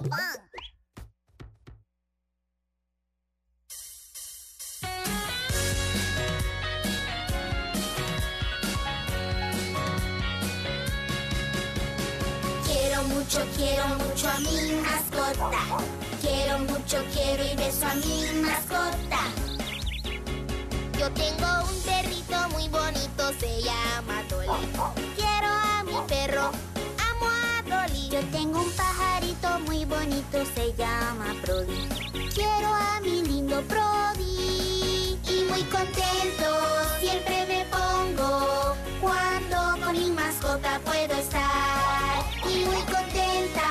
Quiero mucho, quiero mucho a mi mascota. Quiero mucho, quiero y beso a mi mascota. Se llama Brody. Quiero a mi lindo Brody. Y muy contento siempre me pongo cuando con mi mascota puedo estar. Y muy contenta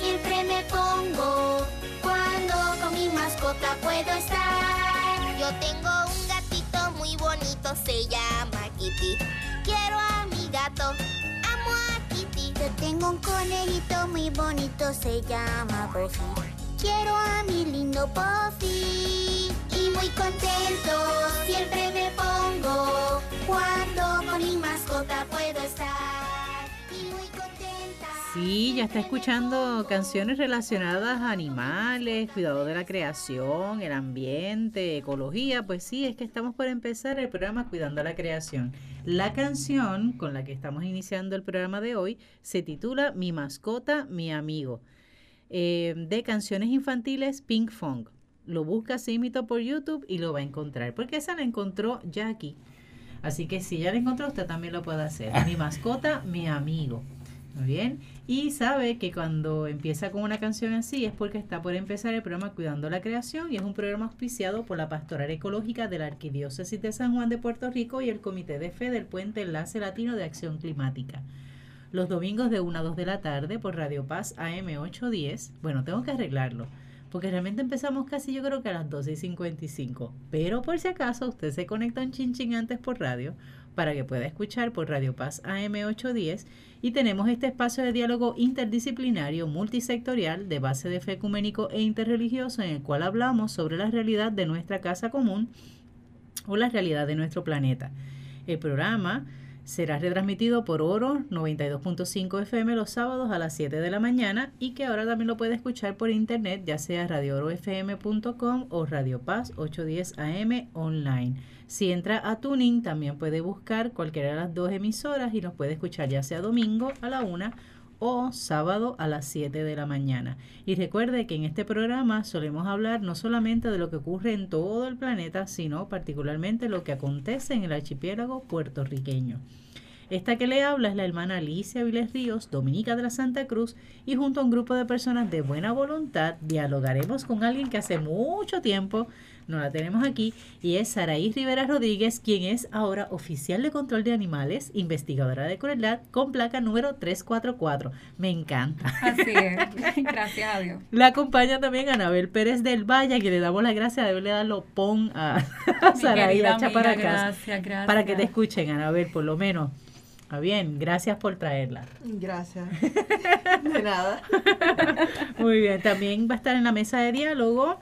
siempre me pongo cuando con mi mascota puedo estar. Yo tengo un gatito muy bonito, se llama Kitty. Quiero a mi gato. Yo tengo un conejito muy bonito, se llama Buffy. Quiero a mi lindo Buffy. Y muy contento siempre me pongo cuando con mi mascota Sí, ya está escuchando canciones relacionadas a animales, cuidado de la creación, el ambiente, ecología. Pues sí, es que estamos por empezar el programa Cuidando la Creación. La canción con la que estamos iniciando el programa de hoy se titula Mi mascota, mi amigo, eh, de canciones infantiles Pink Funk. Lo busca así mito por YouTube y lo va a encontrar, porque esa la encontró Jackie. Así que si ya la encontró, usted también lo puede hacer. Mi mascota, mi amigo. Muy bien. Y sabe que cuando empieza con una canción así es porque está por empezar el programa Cuidando la Creación y es un programa auspiciado por la Pastoral Ecológica de la Arquidiócesis de San Juan de Puerto Rico y el Comité de Fe del Puente Enlace Latino de Acción Climática. Los domingos de 1 a 2 de la tarde por Radio Paz AM 810. Bueno, tengo que arreglarlo. Porque realmente empezamos casi yo creo que a las 12 y 55. Pero por si acaso usted se conecta un chinchín antes por radio para que pueda escuchar por Radio Paz AM 810 y tenemos este espacio de diálogo interdisciplinario multisectorial de base de fe ecuménico e interreligioso en el cual hablamos sobre la realidad de nuestra casa común o la realidad de nuestro planeta. El programa será retransmitido por Oro 92.5 FM los sábados a las 7 de la mañana y que ahora también lo puede escuchar por internet, ya sea radioorofm.com o Radio Paz 810 AM online. Si entra a Tuning, también puede buscar cualquiera de las dos emisoras y nos puede escuchar ya sea domingo a la 1 o sábado a las 7 de la mañana. Y recuerde que en este programa solemos hablar no solamente de lo que ocurre en todo el planeta, sino particularmente lo que acontece en el archipiélago puertorriqueño. Esta que le habla es la hermana Alicia Viles Ríos, dominica de la Santa Cruz, y junto a un grupo de personas de buena voluntad dialogaremos con alguien que hace mucho tiempo no la tenemos aquí, y es Saraí Rivera Rodríguez, quien es ahora oficial de control de animales, investigadora de crueldad, con placa número 344. Me encanta. Así es, gracias a Dios. La acompaña también Anabel Pérez del Valle, que le damos las gracias de haberle dado pon a, a Saraí, querida a amiga, Chaparacas, gracias, gracias. para que te escuchen, Anabel, por lo menos. Ah, bien, gracias por traerla. Gracias. De nada. Muy bien, también va a estar en la mesa de diálogo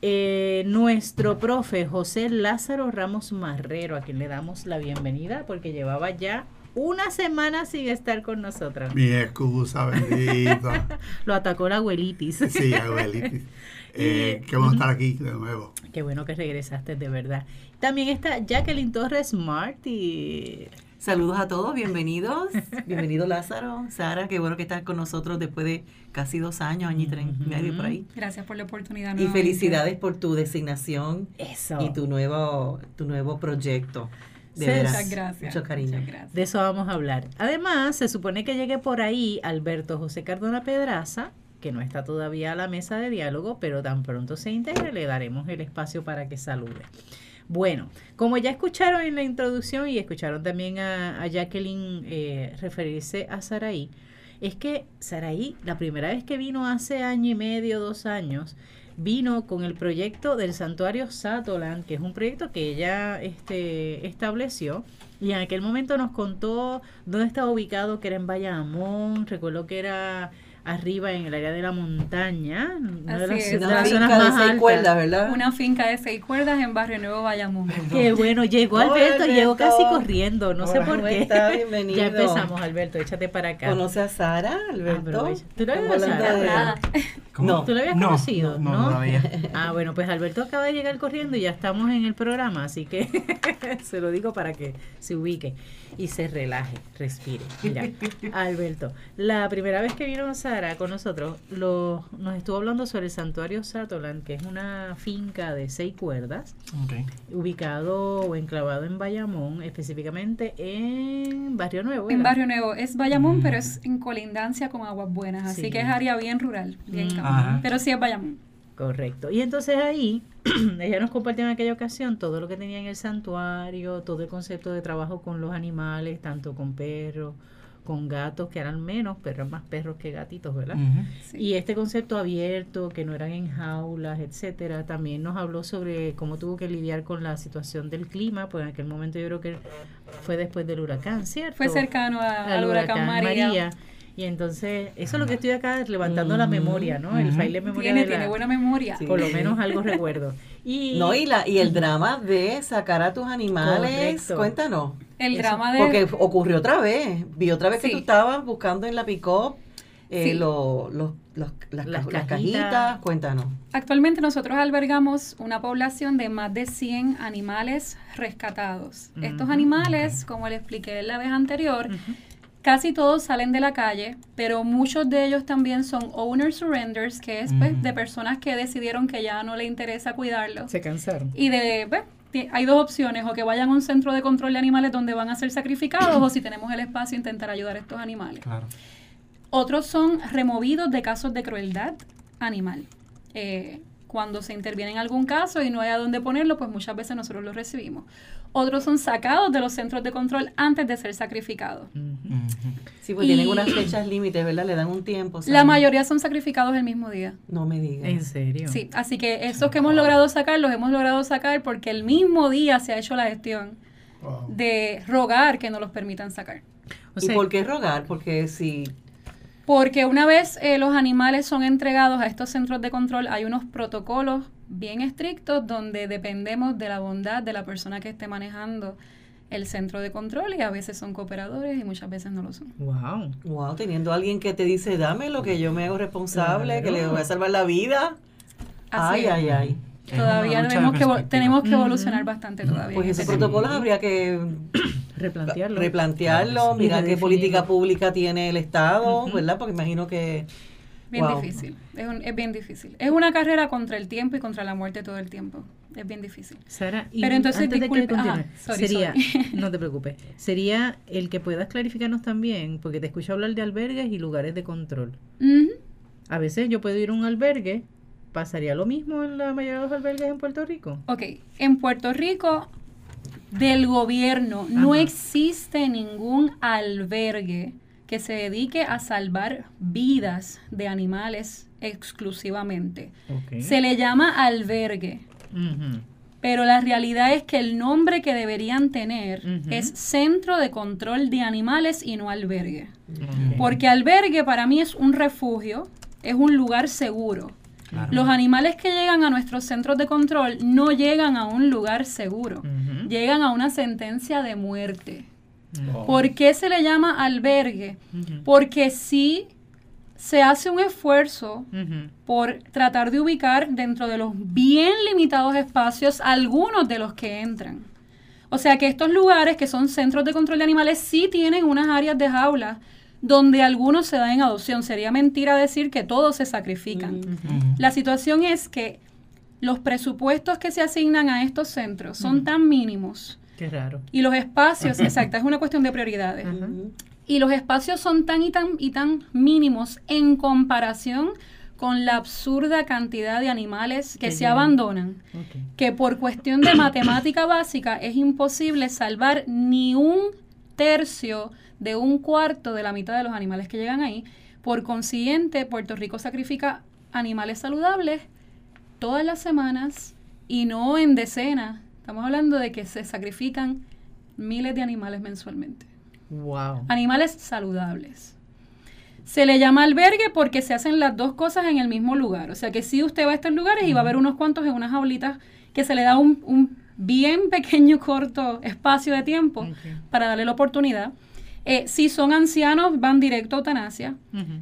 eh, nuestro profe José Lázaro Ramos Marrero, a quien le damos la bienvenida porque llevaba ya una semana sin estar con nosotros. Mi excusa, bendito. Lo atacó la abuelitis. Sí, abuelitis. Eh, qué bueno estar aquí de nuevo. Qué bueno que regresaste, de verdad. También está Jacqueline Torres Marty. Saludos a todos, bienvenidos. Bienvenido Lázaro, Sara, qué bueno que estás con nosotros después de casi dos años, año y tres y medio por ahí. Gracias por la oportunidad. Y felicidades por tu designación Eso. y tu nuevo, tu nuevo proyecto. De Sí, veras, Muchas gracias. Mucho cariño. Muchas gracias. De eso vamos a hablar. Además, se supone que llegue por ahí Alberto José Cardona Pedraza, que no está todavía a la mesa de diálogo, pero tan pronto se integre, le daremos el espacio para que salude. Bueno, como ya escucharon en la introducción y escucharon también a, Jacqueline eh, referirse a Saraí, es que Saraí, la primera vez que vino hace año y medio, dos años, vino con el proyecto del santuario Satolan, que es un proyecto que ella este, estableció. Y en aquel momento nos contó dónde estaba ubicado, que era en Bayamón, recuerdo que era arriba en el área de la montaña, una de las, es. de Una las zonas finca de más seis altas. cuerdas, ¿verdad? Una finca de seis cuerdas en Barrio Nuevo, Bayamón. Qué bueno, llegó Hola, Alberto, llegó Alberto. casi corriendo, no sé Hola, por ¿cómo qué. está? Bienvenido. Ya empezamos, Alberto, échate para acá. ¿Conoce a Sara, Alberto? ¿Tú de- Nada. ¿Cómo? No. ¿Tú lo habías No, conocido? no, no, no lo había. Ah, bueno, pues Alberto acaba de llegar corriendo y ya estamos en el programa, así que se lo digo para que se ubique y se relaje, respire. Mira, Alberto, la primera vez que vino Sara con nosotros, lo, nos estuvo hablando sobre el santuario Satoland, que es una finca de seis cuerdas, ubicado o enclavado en Bayamón, específicamente en Barrio Nuevo. En. Barrio Nuevo. Es Bayamón, Mm. pero es en colindancia con Aguas Buenas. Así Sí. que es área bien rural, bien Mm. Pero sí es Bayamón. Correcto. Y entonces ahí, ella nos compartió en aquella ocasión todo lo que tenía en el santuario, todo el concepto de trabajo con los animales, tanto con perros, con gatos, que eran menos, pero eran más perros que gatitos, ¿verdad? Sí. Y este concepto abierto, que no eran en jaulas, etcétera, también nos habló sobre cómo tuvo que lidiar con la situación del clima, pues en aquel momento yo creo que fue después del huracán, ¿cierto? Fue cercano a- al al huracán María. Y entonces, eso es lo que estoy acá levantando la memoria, ¿no? El ujú. baile de memoria Tiene, de la- tiene buena memoria. Sí. por lo menos algo recuerdo. Y, No, y, la, y el drama de sacar a tus animales, Correcto. cuéntanos. El Eso, drama de... Porque ocurrió otra vez. Vi otra vez que tú estabas buscando en la pick-up eh, Sí. lo- los- los- las, Las ca- las cajitas. Cuéntanos. Actualmente nosotros albergamos una población de más de 100 animales rescatados. Estos animales, como le expliqué la vez anterior. Casi todos salen de la calle, pero muchos de ellos también son owner surrenders, que es pues, de personas que decidieron que ya no le interesa cuidarlos. se cansaron. Y de, pues, hay dos opciones, o que vayan a un centro de control de animales donde van a ser sacrificados, o si tenemos el espacio, intentar ayudar a estos animales. Claro. Otros son removidos de casos de crueldad animal. Eh, cuando se interviene en algún caso y no hay a dónde ponerlo, pues muchas veces nosotros los recibimos. Otros son sacados de los centros de control antes de ser sacrificados. Sí, pues Y- tienen unas fechas límites, ¿verdad? Le dan un tiempo. La mayoría son sacrificados el mismo día. No me digas. ¿En serio? Sí, así que esos que hemos logrado sacar, los hemos logrado sacar porque el mismo día se ha hecho la gestión Wow. de rogar que no los permitan sacar. O ¿Y por qué rogar? Porque si... Porque una vez eh, los animales son entregados a estos centros de control, hay unos protocolos bien estrictos donde dependemos de la bondad de la persona que esté manejando el centro de control y a veces son cooperadores y muchas veces no lo son. Wow. Wow, teniendo a alguien que te dice, dame lo que yo me hago responsable, que le voy a salvar la vida. Así ay, es. ay, ay. Todavía tenemos que, tenemos que evolucionar bastante todavía. Pues esos ese Sí. protocolos habría que Replantearlo. replantearlo, Claro que sí. mirar qué política pública tiene el Estado. ¿verdad? Porque imagino que... Bien Wow. difícil, es, un- es bien difícil. Es una carrera contra el tiempo y contra la muerte todo el tiempo. Es bien difícil. Sara, y Pero entonces, antes de que disculpe, ajá, continúe, sorry, sería, sorry. no te preocupes, sería el que puedas clarificarnos también, porque te escucho hablar de albergues y lugares de control. A veces yo puedo ir a un albergue, ¿pasaría lo mismo en la mayoría de los albergues en Puerto Rico? Ok, en Puerto Rico, del gobierno, no existe ningún albergue que se dedique a salvar vidas de animales exclusivamente. Se le llama albergue, pero la realidad es que el nombre que deberían tener es Centro de Control de Animales y no albergue. Porque albergue para mí es un refugio, es un lugar seguro. Claro. Los animales que llegan a nuestros centros de control no llegan a un lugar seguro, llegan a una sentencia de muerte. Oh. ¿Por qué se le llama albergue? Porque sí se hace un esfuerzo por tratar de ubicar dentro de los bien limitados espacios algunos de los que entran. O sea que estos lugares que son centros de control de animales sí tienen unas áreas de jaula donde algunos se dan en adopción. Sería mentira decir que todos se sacrifican. La situación es que los presupuestos que se asignan a estos centros son tan mínimos Qué raro. y los espacios, exacto, es una cuestión de prioridades. Y los espacios son tan y tan y tan mínimos en comparación con la absurda cantidad de animales que Que se llegan. abandonan, que por cuestión de matemática básica es imposible salvar ni un tercio de un cuarto de la mitad de los animales que llegan ahí. Por consiguiente, Puerto Rico sacrifica animales saludables todas las semanas y no en decenas. Estamos hablando de que se sacrifican miles de animales mensualmente Wow. animales saludables. Se le llama albergue porque se hacen las dos cosas en el mismo lugar. O sea que si usted va a estos lugares y va a ver unos cuantos en unas jaulitas que se le da un, un bien pequeño, corto espacio de tiempo para darle la oportunidad. Eh, si son ancianos, van directo a eutanasia.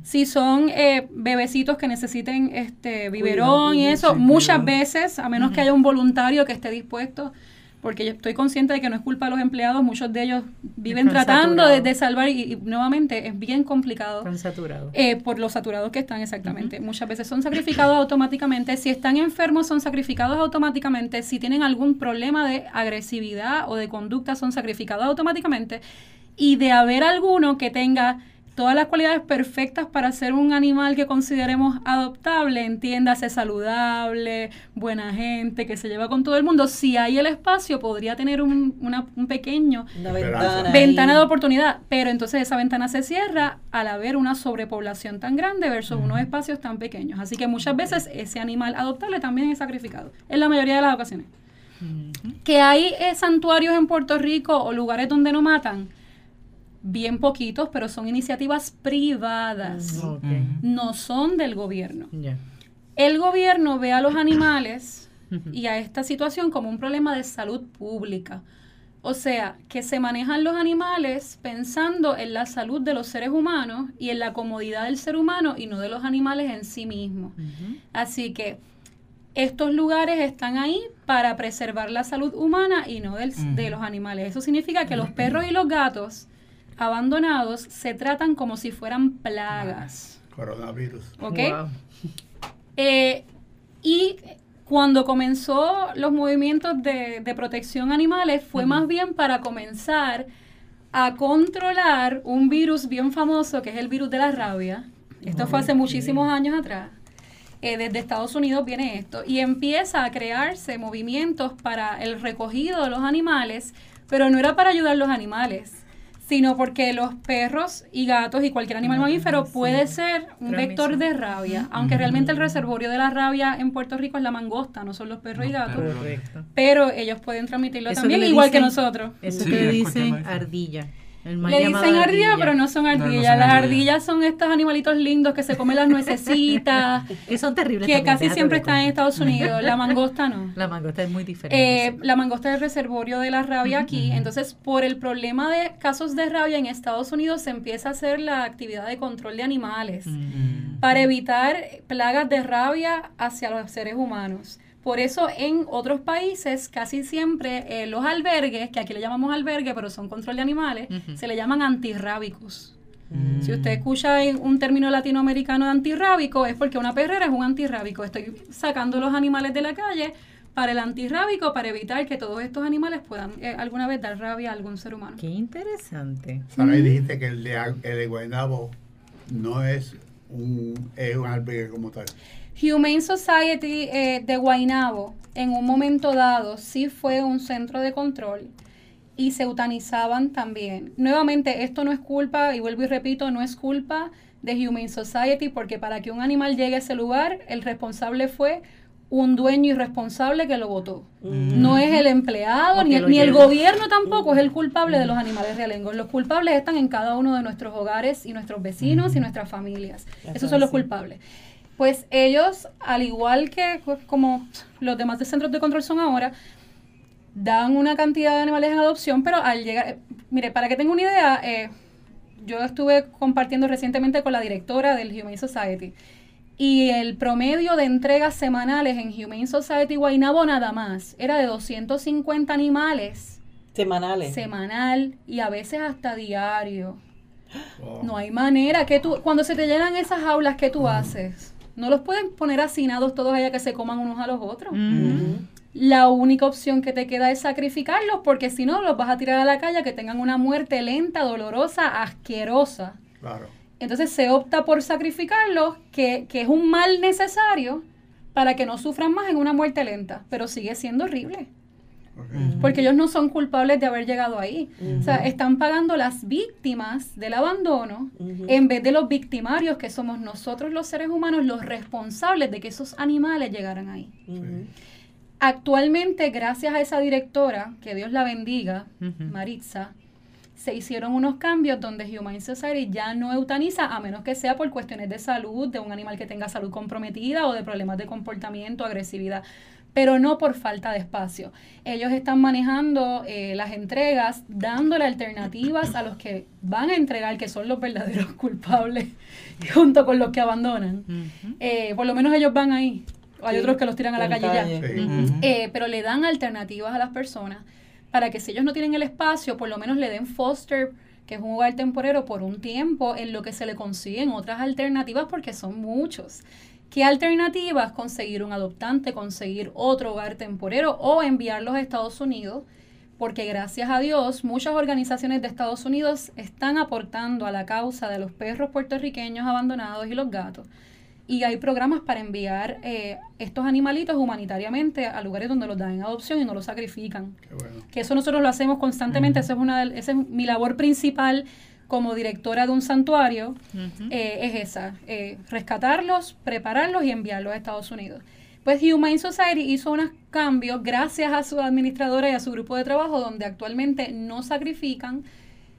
Si son eh, bebecitos que necesiten este biberón y eso, sí, muchas cuidado. veces, a menos que haya un voluntario que esté dispuesto, porque yo estoy consciente de que no es culpa de los empleados, muchos de ellos viven Están tratando de, salvar y, y nuevamente es bien complicado. Están saturados. Eh, por los saturados que están exactamente. Muchas veces son sacrificados automáticamente. Si están enfermos, son sacrificados automáticamente. Si tienen algún problema de agresividad o de conducta, son sacrificados automáticamente. Y de haber alguno que tenga todas las cualidades perfectas para ser un animal que consideremos adoptable, entiéndase saludable, buena gente, que se lleva con todo el mundo, si hay el espacio, podría tener un, una- un pequeño Una ventana. ventana de oportunidad, pero entonces esa ventana se cierra al haber una sobrepoblación tan grande versus unos espacios tan pequeños. Así que muchas veces ese animal adoptable también es sacrificado, en la mayoría de las ocasiones. Que hay eh, santuarios en Puerto Rico o lugares donde no matan, bien poquitos, pero son iniciativas privadas, no son del gobierno. El gobierno ve a los animales y a esta situación como un problema de salud pública. O sea, que se manejan los animales pensando en la salud de los seres humanos y en la comodidad del ser humano y no de los animales en sí mismos. Así que estos lugares están ahí para preservar la salud humana y no del- de los animales. Eso significa que los perros y los gatos abandonados se tratan como si fueran plagas. Coronavirus. ¿Ok? Wow. Eh, y cuando comenzó los movimientos de, de protección animales fue más bien para comenzar a controlar un virus bien famoso que es el virus de la rabia. Esto fue hace muchísimos años atrás. Eh, desde Estados Unidos viene esto y empieza a crearse movimientos para el recogido de los animales, pero no era para ayudar a los animales, sino porque los perros y gatos y cualquier animal mamífero puede ser un vector de rabia, aunque realmente el reservorio de la rabia en Puerto Rico es la mangosta, no son los perros y gatos, Correcto. pero ellos pueden transmitirlo Eso también, igual que nosotros. Eso Sí, que le dicen ardilla. El Le dicen ardilla, pero no son no ardillas. son Las ardillas. ardillas son estos animalitos lindos que se comen las nuecesitas, Que son terribles. que también, casi siempre están en. Estados Unidos. La mangosta no. La mangosta es muy diferente. Eh, la mangosta es el reservorio de la rabia aquí. Entonces, por el problema de casos de rabia en Estados Unidos, se empieza a hacer la actividad de control de animales para evitar plagas de rabia hacia los seres humanos. Por eso en otros países casi siempre eh, los albergues, que aquí le llamamos albergue, pero son control de animales, se le llaman antirrábicos. Mm. Si usted escucha un término latinoamericano de antirrábico, es porque una perrera es un antirrábico. Estoy sacando los animales de la calle para el antirrábico, para evitar que todos estos animales puedan eh, alguna vez dar rabia a algún ser humano. Qué interesante. Sara, y dijiste que el de, Ag- el de Guaynabo no es un, es un albergue como tal. Humane Society eh, de Guaynabo, en un momento dado, sí fue un centro de control y se eutanizaban también. Nuevamente, esto no es culpa, y vuelvo y repito, no es culpa de Humane Society, porque para que un animal llegue a ese lugar, el responsable fue un dueño irresponsable que lo votó. No es el empleado, ni, el gobierno tampoco es el culpable de los animales realengos. Los culpables están en cada uno de nuestros hogares y nuestros vecinos y nuestras familias. Esos son los culpables. Pues ellos, al igual que pues, como los demás de centros de control son ahora, dan una cantidad de animales en adopción, pero al llegar, eh, mire, para que tenga una idea, eh, yo estuve compartiendo recientemente con la directora del Humane Society y el promedio de entregas semanales en Humane Society Guaynabo nada más era de 250 animales Semanales. semanal y a veces hasta diario. No hay manera que tú, cuando se te llenan esas jaulas, ¿qué tú haces? No los pueden poner hacinados todos allá que se coman unos a los otros. Ujú. La única opción que te queda es sacrificarlos porque si no los vas a tirar a la calle a que tengan una muerte lenta, dolorosa, asquerosa. Claro. Entonces se opta por sacrificarlos, que, que es un mal necesario para que no sufran más en una muerte lenta, pero sigue siendo horrible, porque ellos no son culpables de haber llegado ahí. O sea, están pagando las víctimas del abandono en vez de los victimarios, que somos nosotros los seres humanos los responsables de que esos animales llegaran ahí. Actualmente, gracias a esa directora, que Dios la bendiga. Maritza, se hicieron unos cambios donde Humane Society ya no eutaniza a menos que sea por cuestiones de salud, de un animal que tenga salud comprometida o de problemas de comportamiento, agresividad, pero no por falta de espacio. Ellos están manejando eh, las entregas, dándole alternativas a los que van a entregar, que son los verdaderos culpables, junto con los que abandonan. Eh, por lo menos ellos van ahí. Hay Sí, otros que los tiran a la calle ya. Eh, pero le dan alternativas a las personas para que si ellos no tienen el espacio, por lo menos le den foster, que es un hogar temporero por un tiempo, en lo que se le consiguen otras alternativas, porque son muchos. ¿Qué alternativas? Conseguir un adoptante, conseguir otro hogar temporero o enviarlos a Estados Unidos, porque gracias a Dios muchas organizaciones de Estados Unidos están aportando a la causa de los perros puertorriqueños abandonados y los gatos. Y hay programas para enviar eh, estos animalitos humanitariamente a lugares donde los dan en adopción y no los sacrifican. Qué bueno. Que eso nosotros lo hacemos constantemente, esa es una de- esa es mi labor principal como directora de un santuario, eh, es esa, eh, rescatarlos, prepararlos y enviarlos a Estados Unidos. Pues Humane Society hizo unos cambios gracias a su administradora y a su grupo de trabajo donde actualmente no sacrifican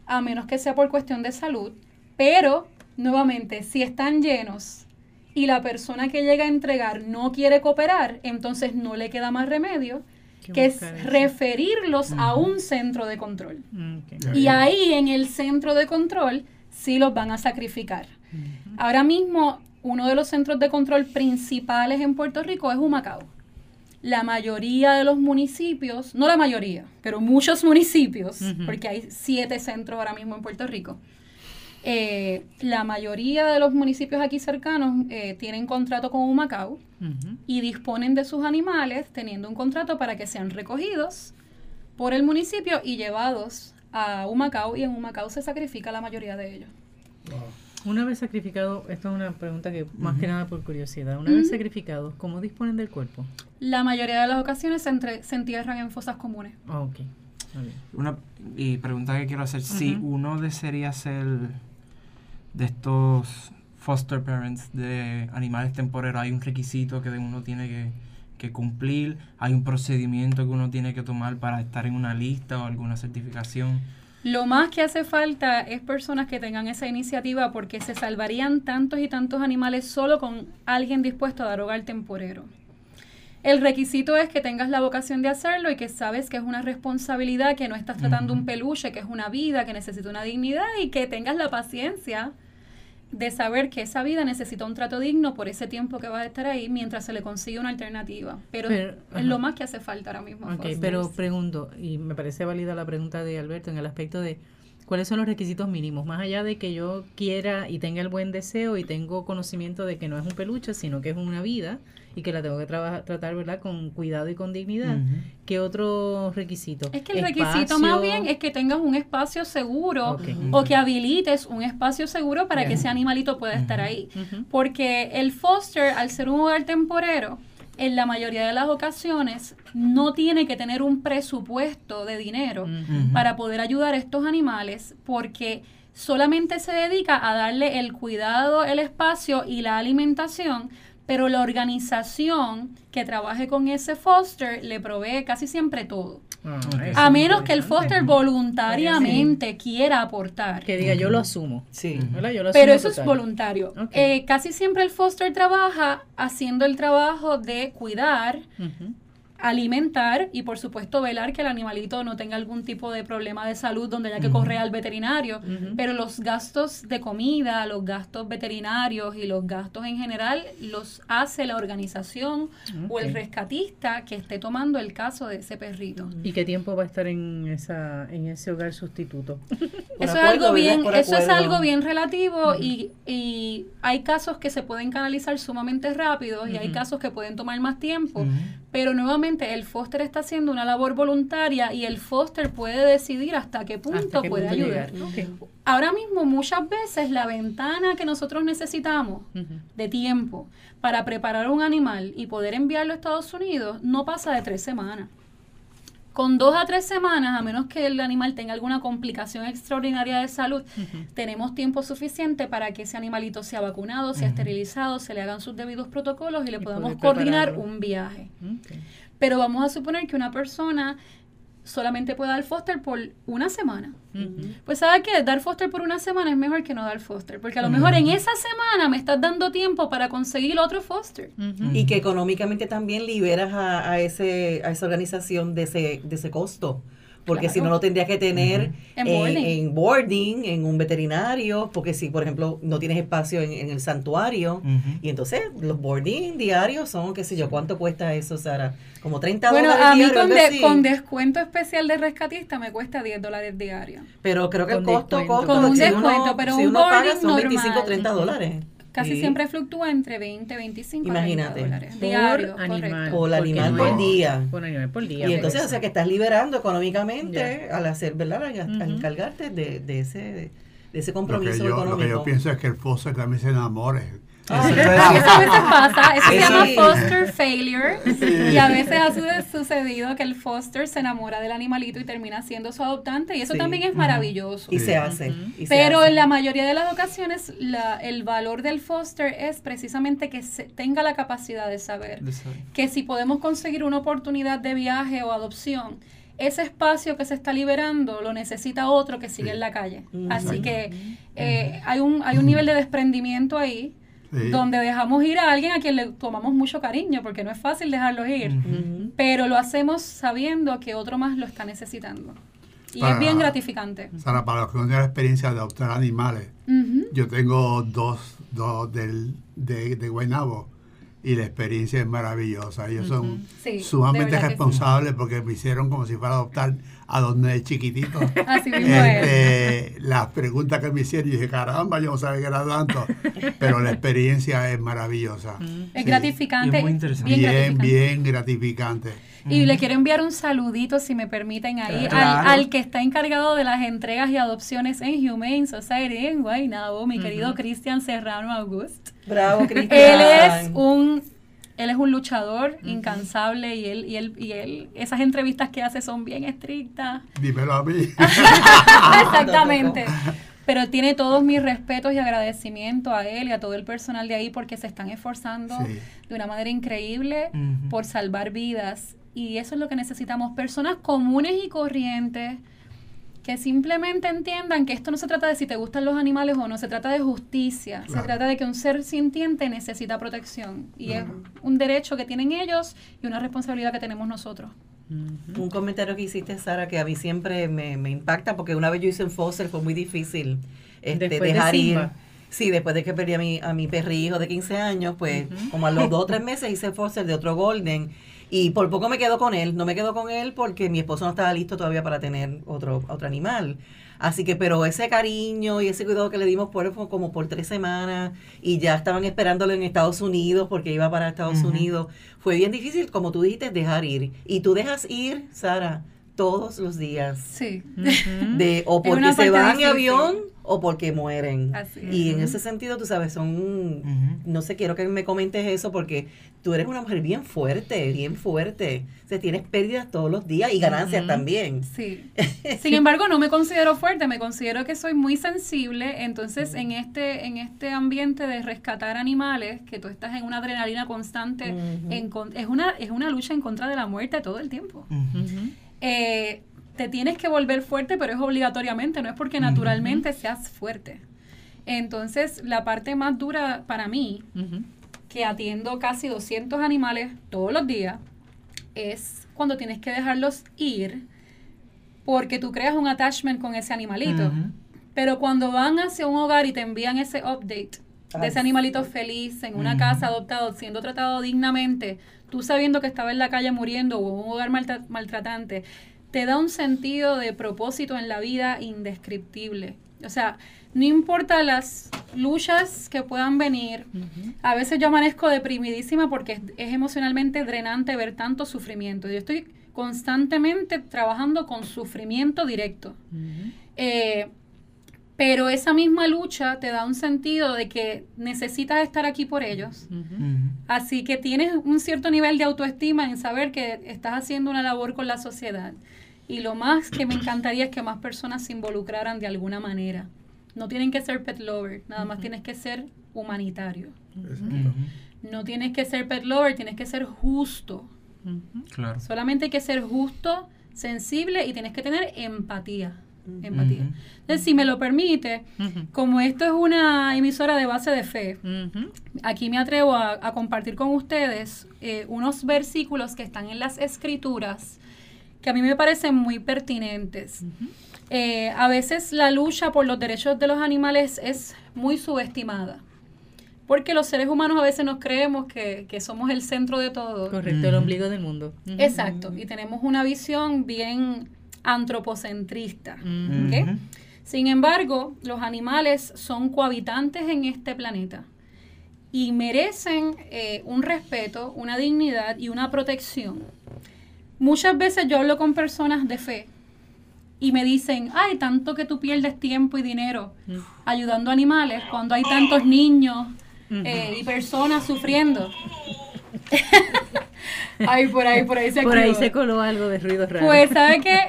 a menos que sea por cuestión de salud, pero nuevamente si están llenos y la persona que llega a entregar no quiere cooperar, entonces no le queda más remedio Que que es eso. referirlos a un centro de control. Y ahí en el centro de control sí los van a sacrificar. Ahora mismo uno de los centros de control principales en Puerto Rico es Humacao. La mayoría de los municipios, no la mayoría, pero muchos municipios, porque hay siete centros ahora mismo en Puerto Rico, eh, la mayoría de los municipios aquí cercanos eh, tienen contrato con Humacao Ujú. y disponen de sus animales teniendo un contrato para que sean recogidos por el municipio y llevados a Humacao y en Humacao se sacrifica la mayoría de ellos. Wow. Una vez sacrificado, esto es una pregunta que más que nada por curiosidad, una vez sacrificados, ¿cómo disponen del cuerpo? La mayoría de las ocasiones se, entre- se entierran en fosas comunes. Ah, ok. Está bien. Una y pregunta que quiero hacer, si uno desearía ser de estos foster parents de animales temporeros, hay un requisito que uno tiene que, que cumplir, hay un procedimiento que uno tiene que tomar para estar en una lista o alguna certificación. Lo más que hace falta es personas que tengan esa iniciativa porque se salvarían tantos y tantos animales solo con alguien dispuesto a dar hogar temporero. El requisito es que tengas la vocación de hacerlo y que sabes que es una responsabilidad, que no estás tratando un peluche, que es una vida, que necesita una dignidad y que tengas la paciencia de saber que esa vida necesita un trato digno por ese tiempo que va a estar ahí mientras se le consigue una alternativa. Pero, Pero, es ajá. lo más que hace falta ahora mismo. Ok, pero pregunto, y me parece válida la pregunta de Alberto en el aspecto de cuáles son los requisitos mínimos, más allá de que yo quiera y tenga el buen deseo y tengo conocimiento de que no es un peluche, sino que es una vida y que la tengo que traba- tratar, ¿verdad?, con cuidado y con dignidad. ¿Qué otro requisito? Es que el requisito más bien es que tengas un espacio seguro o que habilites un espacio seguro para que ese animalito pueda estar ahí. Porque el foster, al ser un hogar temporero, en la mayoría de las ocasiones no tiene que tener un presupuesto de dinero para poder ayudar a estos animales porque solamente se dedica a darle el cuidado, el espacio y la alimentación, pero la organización que trabaje con ese foster le provee casi siempre todo. Ah, A menos que el foster voluntariamente quiera aportar. Que diga, yo lo asumo. Sí. ¿verdad? Yo lo Pero asumo eso es voluntario. Eh, casi siempre el foster trabaja haciendo el trabajo de cuidar. Alimentar y por supuesto velar que el animalito no tenga algún tipo de problema de salud donde haya que correr al veterinario. Pero los gastos de comida, los gastos veterinarios y los gastos en general los hace la organización o el rescatista que esté tomando el caso de ese perrito. ¿Y qué tiempo va a estar en esa en ese hogar sustituto? Eso es algo bien, eso es algo bien relativo y, y hay casos que se pueden canalizar sumamente rápido y hay casos que pueden tomar más tiempo. Pero nuevamente el foster está haciendo una labor voluntaria y el foster puede decidir hasta qué punto ¿Hasta qué puede punto ayudar. llegar? Ahora mismo muchas veces la ventana que nosotros necesitamos de tiempo para preparar un animal y poder enviarlo a Estados Unidos no pasa de tres semanas. Con dos a tres semanas, a menos que el animal tenga alguna complicación extraordinaria de salud, tenemos tiempo suficiente para que ese animalito sea vacunado, sea esterilizado, se le hagan sus debidos protocolos y le Y podamos coordinar un viaje. Pero vamos a suponer que una persona solamente puede dar foster por una semana. Pues ¿sabes qué? Dar foster por una semana es mejor que no dar foster, porque a lo mejor en esa semana me estás dando tiempo para conseguir otro foster. Y que económicamente también liberas a, a ese, a esa organización de ese, de ese costo. Porque si no Claro. lo tendrías que tener En en, boarding. en boarding, en un veterinario, porque si, por ejemplo, no tienes espacio en, en el santuario, Ujú. y entonces los boarding diarios son, qué sé yo, ¿cuánto cuesta eso, Sara? Como 30 Bueno, dólares a mí diario, con, de- con descuento especial de rescatista me cuesta 10 dólares diarios. Pero creo que el Con costo, descuento. costo, Con un si descuento, uno, pero si un uno paga boarding son 25, normal. 30 dólares. Casi Sí. siempre fluctúa entre 20, 25 Imagínate. a 30 dólares. Por Diario, animal. Por animal no por es- día. Por animal por día. Y entonces, o sea, que estás liberando económicamente Ya. al hacer, ¿verdad? Al, al Ujú. encargarte de, de ese de ese Lo que, compromiso yo, lo económico. que yo pienso es que el foster también se enamore. Ah, Eso eso a veces pasa, eso se llama foster failure y a veces ha su- sucedido que el foster se enamora del animalito y termina siendo su adoptante y eso Sí. también es maravilloso. y se hace. Ujú. y se Pero hace. en la mayoría de las ocasiones la- el valor del foster es precisamente que se tenga la capacidad de saber De saber. que si podemos conseguir una oportunidad de viaje o adopción, ese espacio que se está liberando lo necesita otro que sigue en la calle. Así que eh, hay, un, hay un nivel de desprendimiento ahí Sí. donde dejamos ir a alguien a quien le tomamos mucho cariño, porque no es fácil dejarlos ir, pero lo hacemos sabiendo que otro más lo está necesitando. Y es bien gratificante. Sara, para los que no tienen la experiencia de adoptar animales, yo tengo dos, dos del, de, de Guaynabo y la experiencia es maravillosa. Ellos son Sí, sumamente sí. responsables porque me hicieron como si fuera a adoptar a dos nenes chiquititos. Así mismo es. Este, las preguntas que me hicieron, yo dije, caramba, yo no sabía que era tanto, pero la experiencia es maravillosa. Es Sí. gratificante. Y es muy interesante. bien Bien, gratificante. bien gratificante. Y le quiero enviar un saludito, si me permiten, ahí Claro. al, al que está encargado de las entregas y adopciones en Humane Society en Guaynabo, mi querido Cristian Serrano August. Bravo, Cristian. Él es un él es un luchador incansable y él y él y él esas entrevistas que hace son bien estrictas. Dímelo a mí. Exactamente. Pero tiene todos mis respetos y agradecimiento a él y a todo el personal de ahí porque se están esforzando Sí. de una manera increíble por salvar vidas. Y eso es lo que necesitamos, personas comunes y corrientes que simplemente entiendan que esto no se trata de si te gustan los animales o no, se trata de justicia, se trata de que un ser sintiente necesita protección y es un derecho que tienen ellos y una responsabilidad que tenemos nosotros. Un comentario que hiciste, Sara, que a mí siempre me, me impacta, porque una vez yo hice un foster, fue muy difícil este, de dejar ir. Sí, después de que perdí a mi, a mi perrijo de 15 años, pues como a los dos o tres meses hice foster de otro golden y por poco me quedo con él. No me quedo con él porque mi esposo no estaba listo todavía para tener otro, otro animal. Así que, pero ese cariño y ese cuidado que le dimos por fue como por tres semanas y ya estaban esperándolo en Estados Unidos porque iba para Estados. Unidos. Fue bien difícil, como tú dijiste, dejar ir. Y tú dejas ir, Sara, todos los días. Sí. De, o porque se van en avión o porque mueren. Así y es. en ese sentido, tú sabes, son, no sé, quiero que me comentes eso porque tú eres una mujer bien fuerte, bien fuerte. O sea, tienes pérdidas todos los días y ganancias también. Sí. Sin embargo, no me considero fuerte, me considero que soy muy sensible. Entonces, en este, en este ambiente de rescatar animales, que tú estás en una adrenalina constante, en es, una, es una lucha en contra de la muerte todo el tiempo. Eh, te tienes que volver fuerte, pero es obligatoriamente, no es porque naturalmente seas fuerte. Entonces, la parte más dura para mí, que atiendo casi 200 animales todos los días, es cuando tienes que dejarlos ir porque tú creas un attachment con ese animalito. Pero cuando van hacia un hogar y te envían ese update de ese animalito feliz en una casa adoptado, siendo tratado dignamente, tú sabiendo que estaba en la calle muriendo o en un hogar maltra- maltratante, te da un sentido de propósito en la vida indescriptible. O sea, no importa las luchas que puedan venir, a veces yo amanezco deprimidísima porque es, es emocionalmente drenante ver tanto sufrimiento. Yo estoy constantemente trabajando con sufrimiento directo. Eh, pero esa misma lucha te da un sentido de que necesitas estar aquí por ellos. Así que tienes un cierto nivel de autoestima en saber que estás haciendo una labor con la sociedad. Y lo más que me encantaría es que más personas se involucraran de alguna manera. No tienen que ser pet lover, nada más tienes que ser humanitario. No tienes que ser pet lover, tienes que ser justo. Claro. Solamente hay que ser justo sensible y tienes que tener empatía. Empatía. Entonces, si me lo permite, como esto es una emisora de base de fe, aquí me atrevo a, a compartir con ustedes eh, unos versículos que están en las escrituras que a mí me parecen muy pertinentes. Eh, a veces la lucha por los derechos de los animales es muy subestimada, porque los seres humanos a veces nos creemos que, que somos el centro de todo. Correcto, el ombligo del mundo. Exacto, y tenemos una visión bien antropocentrista. Ujú. Sin embargo, los animales son cohabitantes en este planeta y merecen eh, un respeto, una dignidad y una protección. Muchas veces yo hablo con personas de fe y me dicen, ay, tanto que tú pierdes tiempo y dinero ayudando a animales cuando hay tantos niños eh, y personas sufriendo. ay, por ahí, por ahí se Por ahí se coló algo de ruido raro. Pues, ¿sabe qué?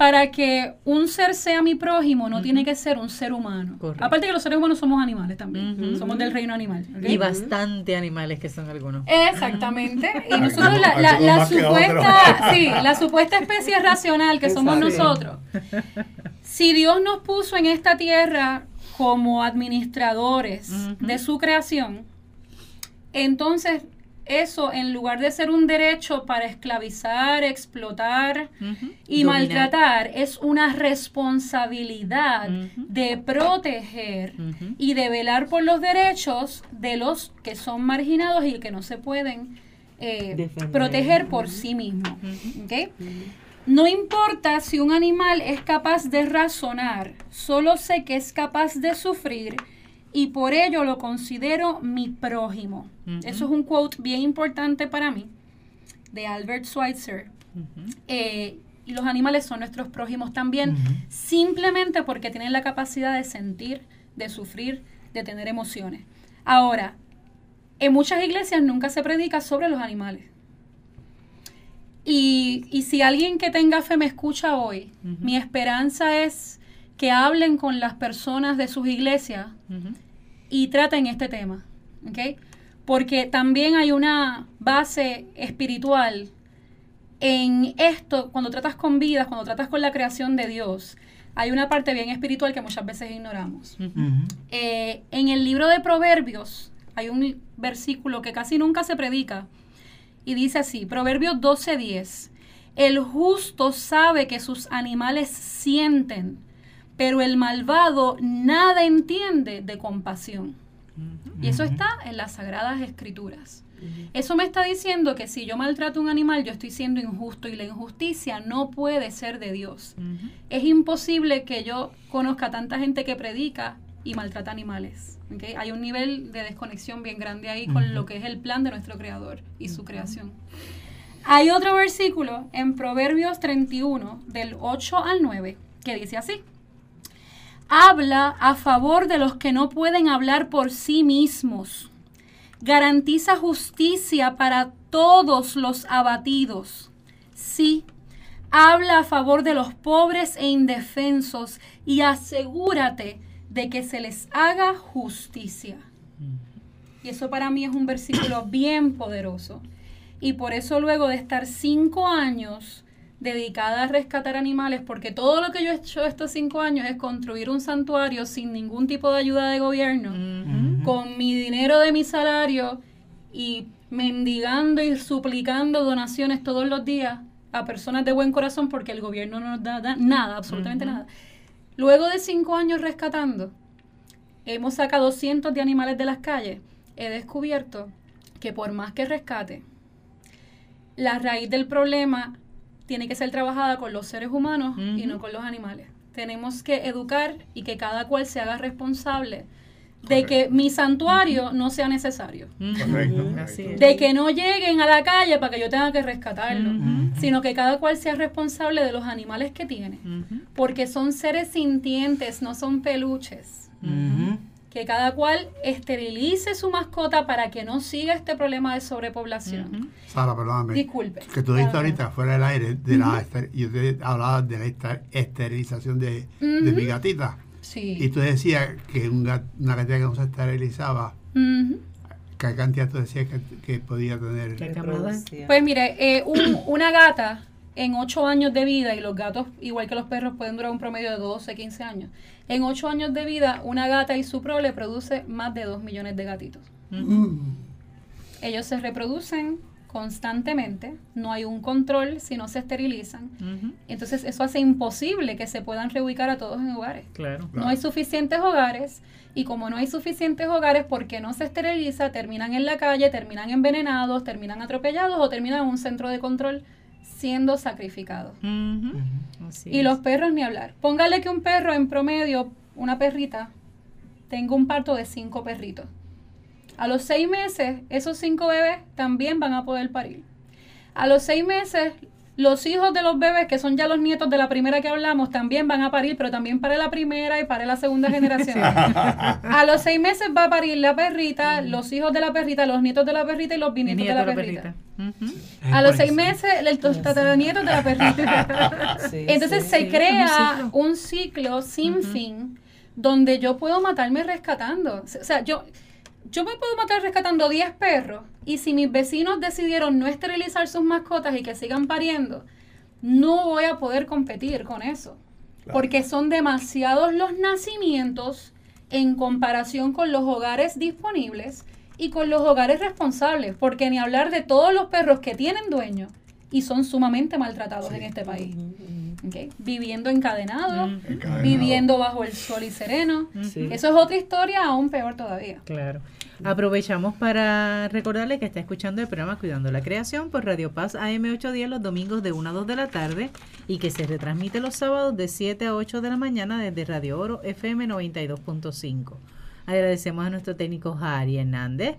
Para que un ser sea mi prójimo, no tiene que ser un ser humano. Correcto. Aparte que los seres humanos somos animales también. Somos del reino animal. Y bastante animales que son algunos. Exactamente. Y nosotros la, supuesta, sí, la supuesta especie racional que somos nosotros. Si Dios nos puso en esta tierra como administradores de su creación, entonces eso en lugar de ser un derecho para esclavizar, explotar y Dominar. maltratar, es una responsabilidad de proteger y de velar por los derechos de los que son marginados y que no se pueden eh, proteger por sí mismos. ¿ok? No importa si un animal es capaz de razonar, solo sé que es capaz de sufrir y por ello lo considero mi prójimo. Eso es un quote bien importante para mí de Albert Schweitzer. Eh, y los animales son nuestros prójimos también, simplemente porque tienen la capacidad de sentir, de sufrir, de tener emociones. Ahora, en muchas iglesias nunca se predica sobre los animales. Y, y si alguien que tenga fe me escucha hoy, mi esperanza es que hablen con las personas de sus iglesias y traten este tema, ¿ok? Porque también hay una base espiritual en esto, cuando tratas con vidas, cuando tratas con la creación de Dios, hay una parte bien espiritual que muchas veces ignoramos. Eh, en el libro de Proverbios hay un versículo que casi nunca se predica y dice así, Proverbios 12:10, el justo sabe que sus animales sienten, pero el malvado nada entiende de compasión. Y eso está en las sagradas escrituras. Eso me está diciendo que si yo maltrato a un animal, yo estoy siendo injusto y la injusticia no puede ser de Dios. Es imposible que yo conozca tanta gente que predica y maltrata animales. Hay un nivel de desconexión bien grande ahí con lo que es el plan de nuestro Creador y su creación. Hay otro versículo en Proverbios 31, del 8 al 9, que dice así. Habla a favor de los que no pueden hablar por sí mismos. Garantiza justicia para todos los abatidos. Sí, habla a favor de los pobres e indefensos y asegúrate de que se les haga justicia. Y eso para mí es un versículo bien poderoso. Y por eso luego de estar cinco años dedicada a rescatar animales, porque todo lo que yo he hecho estos cinco años es construir un santuario sin ningún tipo de ayuda de gobierno, con mi dinero de mi salario y mendigando y suplicando donaciones todos los días a personas de buen corazón porque el gobierno no nos da, da nada, absolutamente nada. Luego de cinco años rescatando, hemos sacado cientos de animales de las calles. He descubierto que por más que rescate, la raíz del problema tiene que ser trabajada con los seres humanos y no con los animales. Tenemos que educar y que cada cual se haga responsable de que mi santuario no sea necesario. Correcto, Así correcto. es. De que no lleguen a la calle para que yo tenga que rescatarlo, sino que cada cual sea responsable de los animales que tiene. Porque son seres sintientes, no son peluches. Que cada cual esterilice su mascota para que no siga este problema de sobrepoblación. Sara, perdóname. Disculpe. Que tú dijiste Ah. ahorita, fuera del aire, de la ester- yo te hablaba de la ester- esterilización de, de mi gatita. Y Sí. tú decías que un gat- una gatita que no se esterilizaba. ¿qué cantidad tú decías que, que podía tener? Pues mire, eh, un- una gata en 8 años de vida, y los gatos, igual que los perros, pueden durar un promedio de 12, 15 años, en 8 años de vida, una gata y su prole produce más de 2 millones de gatitos. Mm. Ellos se reproducen constantemente, no hay un control si no se esterilizan. Entonces eso hace imposible que se puedan reubicar a todos en hogares. Claro. No hay suficientes hogares y como no hay suficientes hogares porque no se esteriliza, terminan en la calle, terminan envenenados, terminan atropellados o terminan en un centro de control siendo sacrificados. Y los perros ni hablar. Póngale que un perro en promedio, una perrita, tenga un parto de cinco perritos. A los seis meses, esos cinco bebés también van a poder parir. A los seis meses, los hijos de los bebés, que son ya los nietos de la primera que hablamos, también van a parir, pero también para la primera y para la segunda generación. A los seis meses va a parir la perrita, los hijos de la perrita, los nietos de la perrita y los bisnietos de la perrita. A los seis meses, el, los tataranietos de la perrita. Sí, Entonces sí. se sí, crea un un ciclo, sin fin donde yo puedo matarme rescatando. O sea, yo, yo me puedo matar rescatando 10 perros y si mis vecinos decidieron no esterilizar sus mascotas y que sigan pariendo, no voy a poder competir con eso. Porque son demasiados los nacimientos en comparación con los hogares disponibles y con los hogares responsables. Porque ni hablar de todos los perros que tienen dueño y son sumamente maltratados en este país. Viviendo encadenados, Encadenado. viviendo bajo el sol y sereno. Sí. Eso es otra historia aún peor todavía. Claro. Aprovechamos para recordarle que está escuchando el programa Cuidando la Creación por Radio Paz AM810 los domingos de 1 a 2 de la tarde y que se retransmite los sábados de 7 a 8 de la mañana desde Radio Oro FM 92.5. Agradecemos a nuestro técnico Jari Hernández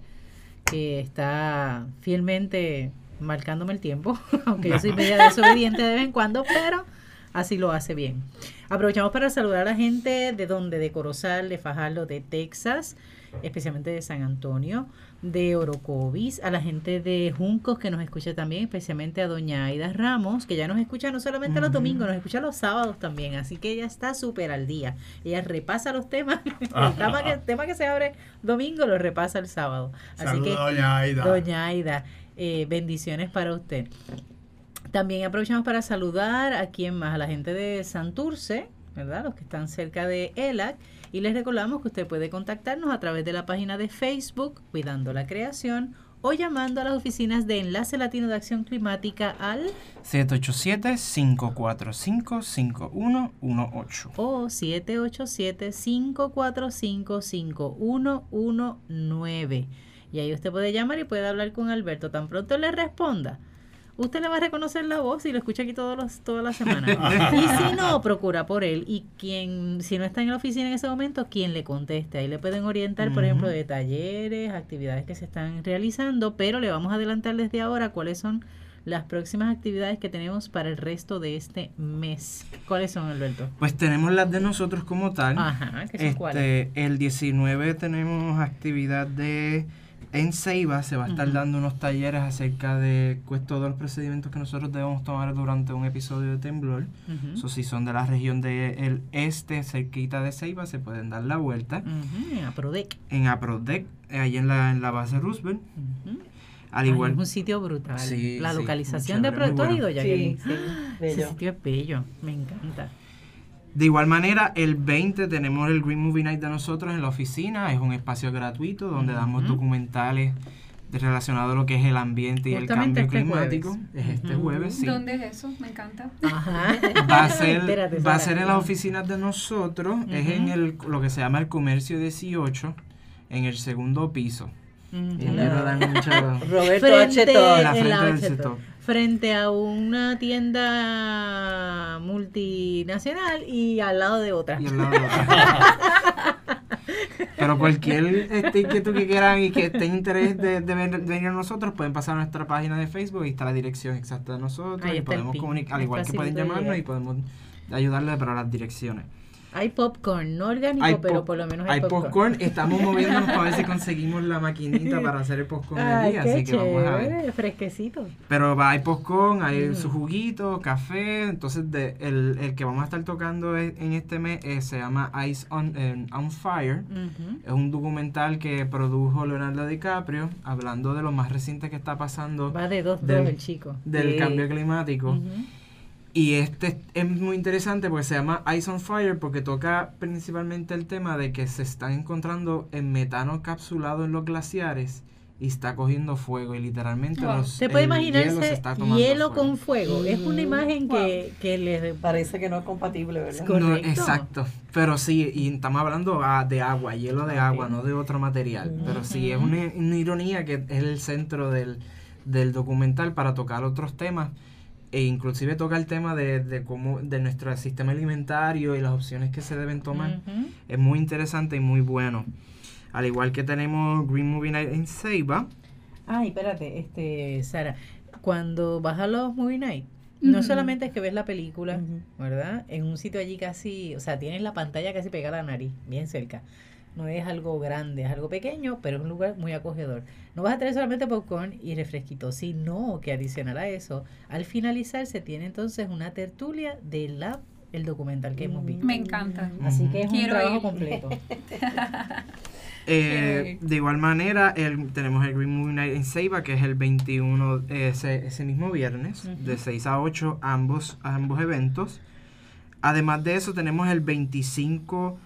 que está fielmente marcándome el tiempo, aunque yo soy media desobediente de vez en cuando, pero así lo hace bien. Aprovechamos para saludar a la gente de donde, de Corozal, de Fajardo, de Texas, especialmente de San Antonio, de Orocovis, a la gente de Juncos que nos escucha también, especialmente a doña Aida Ramos, que ya nos escucha no solamente los domingos, nos escucha los sábados también, así que ella está súper al día. Ella repasa los temas, el tema que, el tema que se abre domingo lo repasa el sábado. Así Saludos, que doña Aida. Doña Aida, eh, bendiciones para usted. También aprovechamos para saludar a quien más, a la gente de Santurce, ¿verdad? Los que están cerca de ELAC. Y les recordamos que usted puede contactarnos a través de la página de Facebook, Cuidando la Creación, o llamando a las oficinas de Enlace Latino de Acción Climática al 787-545-5118. o 787-545-5119. Y ahí usted puede llamar y puede hablar con Alberto. Tan pronto le responda. Usted le va a reconocer la voz y lo escucha aquí todos los, toda la semana. y si no, procura por él. Y quien, si no está en la oficina en ese momento, quien le conteste. Ahí le pueden orientar, por ejemplo, de talleres, actividades que se están realizando. Pero le vamos a adelantar desde ahora cuáles son las próximas actividades que tenemos para el resto de este mes. ¿Cuáles son, Alberto? Pues tenemos las de nosotros como tal. Ajá, que son cuáles. Este, el 19 tenemos actividad de en Ceiba se va a estar dando unos talleres acerca de pues, todos los procedimientos que nosotros debemos tomar durante un episodio de temblor. Ujú. So, si son de la región del este, cerquita de Ceiba, se pueden dar la vuelta. Ujú, en Aprodec. En Aprodec, eh, ahí en la, en la base Roosevelt. Al Ay, igual, es un sitio brutal. Sí, la sí, localización de Aprodec. ¿Tú has muy ido, bueno. Sí, sí, Ese sitio es bello. Me encanta. De igual manera, el 20 tenemos el Green Movie Night de nosotros en la oficina. Es un espacio gratuito donde damos documentales relacionados a lo que es el ambiente y Justamente el cambio este climático. jueves. Es este jueves, sí. ¿Dónde es eso? Me encanta. Ajá. Va a ser, Espérate, va a ser en las oficinas de nosotros. Es en el, lo que se llama el Comercio 18, en el segundo piso. Y mucho- Roberto Frente, H. En la en frente del. Frente a una tienda multinacional y al lado de otra. y al lado de otra. Pero cualquier este, inquietud que quieran y que estén interés de, de ven- de venir a nosotros, pueden pasar a nuestra página de Facebook y está la dirección exacta de nosotros. Ahí y podemos comunicar, al igual que pueden llamarnos y podemos ayudarle para las direcciones. Hay popcorn, no orgánico, Hay pero por lo menos hay, Hay popcorn, estamos moviéndonos para ver si conseguimos la maquinita para hacer el popcorn del Ay, día, así que vamos a ver. fresquecito. Pero va, hay popcorn, hay Ujú. su juguito, café. Entonces, de, el, el que vamos a estar tocando e- en este mes eh, se llama Ice on, eh, on Fire. Es un documental que produjo Leonardo DiCaprio, hablando de lo más reciente que está pasando Va de dos dos Del- el chico. del Sí. cambio climático. Y este es muy interesante porque se llama Ice on Fire porque toca principalmente el tema de que se están encontrando en metano capsulado en los glaciares y está cogiendo fuego y literalmente Wow. los, Se puede hielo, se imaginarse está hielo fuego. con fuego. Es una imagen que, que le... Parece que no es compatible, ¿verdad? Correcto. No, exacto. Pero sí, y estamos hablando ah, de agua, hielo de agua, no de otro material. Pero sí, es una, una ironía que es el centro del, del documental para tocar otros temas. E inclusive toca el tema de, de cómo, de nuestro sistema alimentario y las opciones que se deben tomar. Es muy interesante y muy bueno. Al igual que tenemos Green Movie Night en Ceiba. Ay, espérate, este, Sara, cuando vas a los movie night, no solamente es que ves la película. ¿verdad? En un sitio allí casi, o sea, tienes la pantalla casi pegada a la nariz, bien cerca. No es algo grande, es algo pequeño, pero es un lugar muy acogedor. No vas a tener solamente popcorn y refresquito, sino que adicional a eso, al finalizar se tiene entonces una tertulia de la el documental que hemos visto. Me encanta. Así que es un trabajo ir. completo. Eh, de igual manera, el, tenemos el Green Movie Night en Ceiba, que es el 21, eh, ese, ese mismo viernes, de 6 a 8, ambos, ambos eventos. Además de eso, tenemos el 25,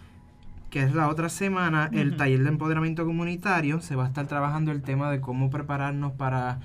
que es la otra semana, el taller de empoderamiento comunitario. Se va a estar trabajando el tema de cómo prepararnos para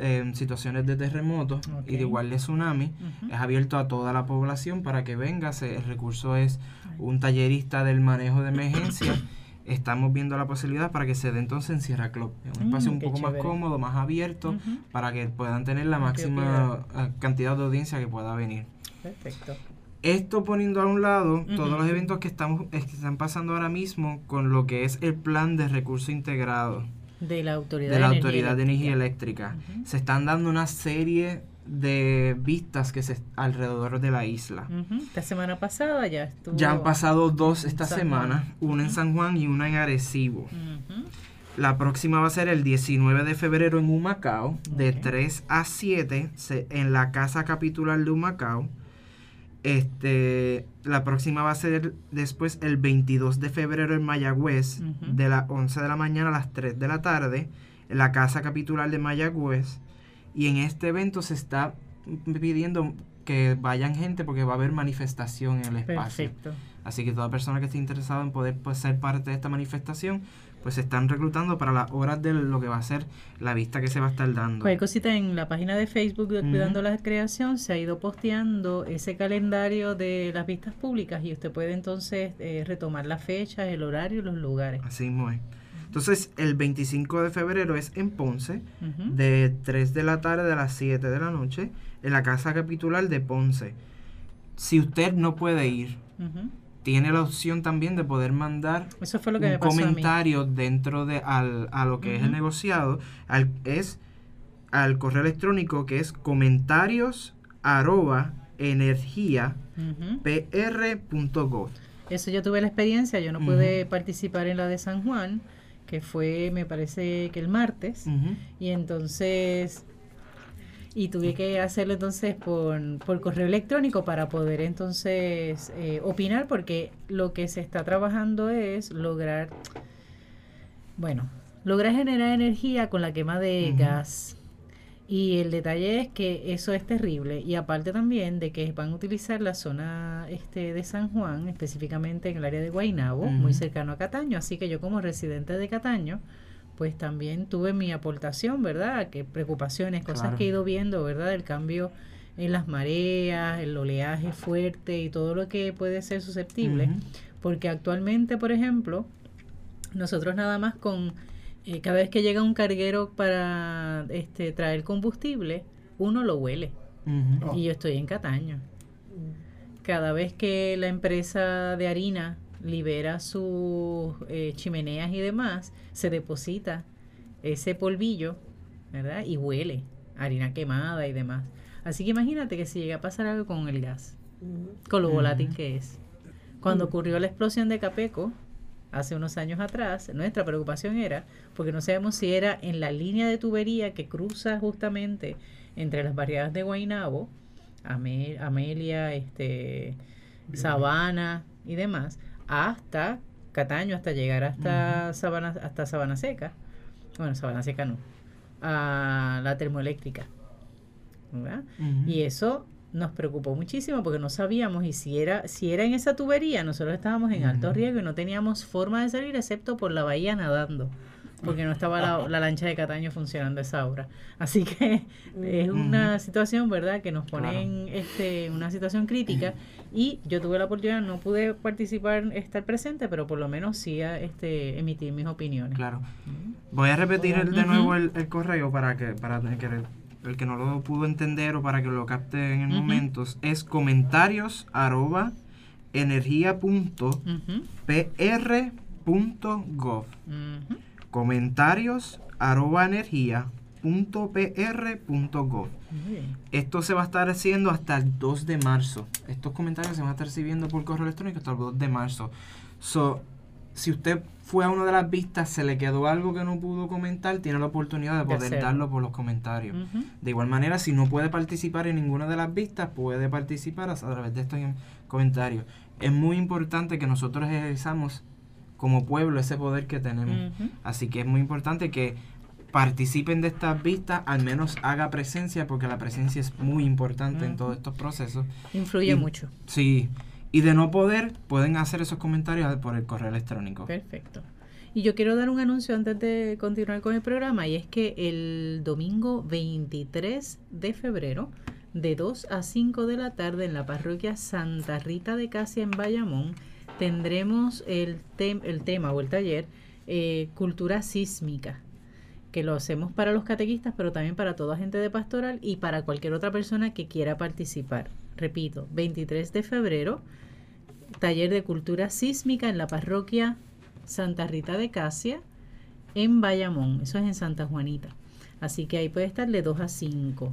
eh, situaciones de terremotos y Ok. de igual de tsunami. Es abierto a toda la población para que venga. Se- el recurso es un tallerista del manejo de emergencia. Estamos viendo la posibilidad para que se dé entonces en Sierra Club. Un Mm, espacio un poco más cómodo, más abierto, para que puedan tener la máxima eh, cantidad de audiencia que pueda venir. Perfecto. Esto poniendo a un lado todos los eventos que, estamos, es que están pasando ahora mismo con lo que es el plan de recurso integrado De la autoridad de la Energía Autoridad de Energía Eléctrica. Se están dando una serie de vistas que se alrededor de la isla. Esta semana pasada ya estuvo. Ya han pasado dos esta San semana, Juan. una en San Juan y una en Arecibo. La próxima va a ser el 19 de febrero en Humacao, de Ok. 3 a 7, se- en la Casa Capitular de Humacao. Este, la próxima va a ser después el 22 de febrero en Mayagüez, de las 11 de la mañana a las 3 de la tarde, en la Casa Capitular de Mayagüez. Y en este evento se está pidiendo que vayan gente porque va a haber manifestación en el espacio. Perfecto. Así que toda persona que esté interesada en poder pues, ser parte de esta manifestación, pues se están reclutando para las horas de lo que va a ser la vista que se va a estar dando. Cualquier cosita en la página de Facebook de. Cuidando la Creación se ha ido posteando ese calendario de las vistas públicas y usted puede entonces eh, retomar las fechas, el horario y los lugares. Así mismo es. Entonces, el 25 de febrero es en Ponce, de 3 de la tarde a las 7 de la noche, en la Casa Capitular de Ponce. Si usted no puede ir. Tiene la opción también de poder mandar Eso fue lo que un comentario dentro de al, a lo que es el negociado al, es al correo electrónico que es comentarios arroba energía Ujú. pr.gov Eso yo tuve la experiencia, yo no pude participar en la de San Juan, que fue, me parece que el martes. Y entonces, y tuve que hacerlo entonces por, por correo electrónico para poder entonces eh, opinar, porque lo que se está trabajando es lograr, bueno, lograr generar energía con la quema de gas. Y el detalle es que eso es terrible. Y aparte también de que van a utilizar la zona este de San Juan, específicamente en el área de Guaynabo, muy cercano a Cataño. Así que yo como residente de Cataño, pues también tuve mi aportación, ¿verdad? Que preocupaciones, cosas Claro. que he ido viendo, ¿verdad? El cambio en las mareas, el oleaje fuerte y todo lo que puede ser susceptible. Porque actualmente, por ejemplo, nosotros nada más con eh, cada vez que llega un carguero para este traer combustible, uno lo huele. Oh. Y yo estoy en Cataño. Cada vez que la empresa de harina libera sus eh, chimeneas y demás, se deposita ese polvillo, ¿verdad? Y huele, harina quemada y demás. Así que imagínate que si llega a pasar algo con el gas, con lo volátil que es. Cuando ocurrió la explosión de Capeco, hace unos años atrás, nuestra preocupación era, porque no sabemos si era en la línea de tubería que cruza justamente entre las barriadas de Guaynabo, Ame- Amelia, este, Sabana y demás, hasta Cataño, hasta llegar hasta Sabana, hasta Sabana Seca. Bueno, Sabana Seca no, a la termoeléctrica. ¿verdad? Y eso nos preocupó muchísimo porque no sabíamos y si era, si era en esa tubería, nosotros estábamos en alto riesgo y no teníamos forma de salir excepto por la bahía nadando, porque no estaba la, la lancha de Cataño funcionando esa hora. Así que es una situación, ¿verdad?, que nos pone Claro. en este, una situación crítica y yo tuve la oportunidad, no pude participar, estar presente, pero por lo menos sí a, este, emitir mis opiniones. Claro. Voy a repetir el- de nuevo el, el correo para que para que el, el que no lo pudo entender o para que lo capte en el momento. Es comentarios arroba energía punto pr punto gov. Comentarios arroba energía punto pr punto gov. Muy bien. Esto se va a estar haciendo hasta el 2 de marzo. Estos comentarios se van a estar recibiendo por correo electrónico hasta el 2 de marzo. So, si usted fue a una de las vistas, se le quedó algo que no pudo comentar, tiene la oportunidad de De poder darlo por los comentarios. De igual manera, si no puede participar en ninguna de las vistas, puede participar a través de estos comentarios. Es muy importante que nosotros ejerzamos como pueblo ese poder que tenemos. Así que es muy importante que participen de estas vistas, al menos haga presencia, porque la presencia es muy importante en todos estos procesos. Influye Y- mucho. Sí, y de no poder, pueden hacer esos comentarios por el correo electrónico. Perfecto. Y yo quiero dar un anuncio antes de continuar con el programa y es que el domingo 23 de febrero de 2 a 5 de la tarde en la parroquia Santa Rita de Casia en Bayamón tendremos el, tem- el tema o el taller eh, Cultura Sísmica que lo hacemos para los catequistas, pero también para toda gente de pastoral y para cualquier otra persona que quiera participar. Repito, 23 de febrero, taller de cultura sísmica en la parroquia Santa Rita de Casia en Bayamón, eso es en Santa Juanita. Así que ahí puede estar de 2 a 5.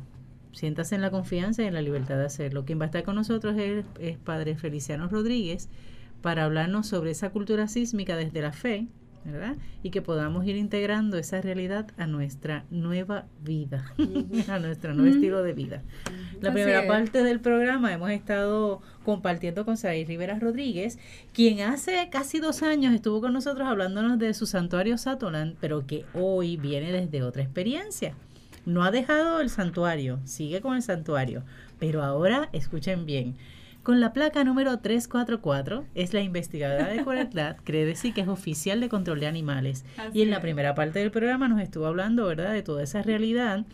Siéntase en la confianza y en la libertad de hacerlo. Quien va a estar con nosotros es, es Padre Feliciano Rodríguez para hablarnos sobre esa cultura sísmica desde la fe, ¿verdad? Y que podamos ir integrando esa realidad a nuestra nueva vida, a nuestro nuevo estilo de vida. La Así primera es. parte del programa hemos estado compartiendo con Saray Rivera Rodríguez, quien hace casi dos años estuvo con nosotros hablándonos de su santuario Satolan, pero que hoy viene desde otra experiencia. No ha dejado el santuario, sigue con el santuario, pero ahora escuchen bien. Con la placa número 344 es la investigadora de Cueretlat, cree decir que es oficial de control de animales. Así y en la primera parte del programa nos estuvo hablando, ¿verdad?, de toda esa realidad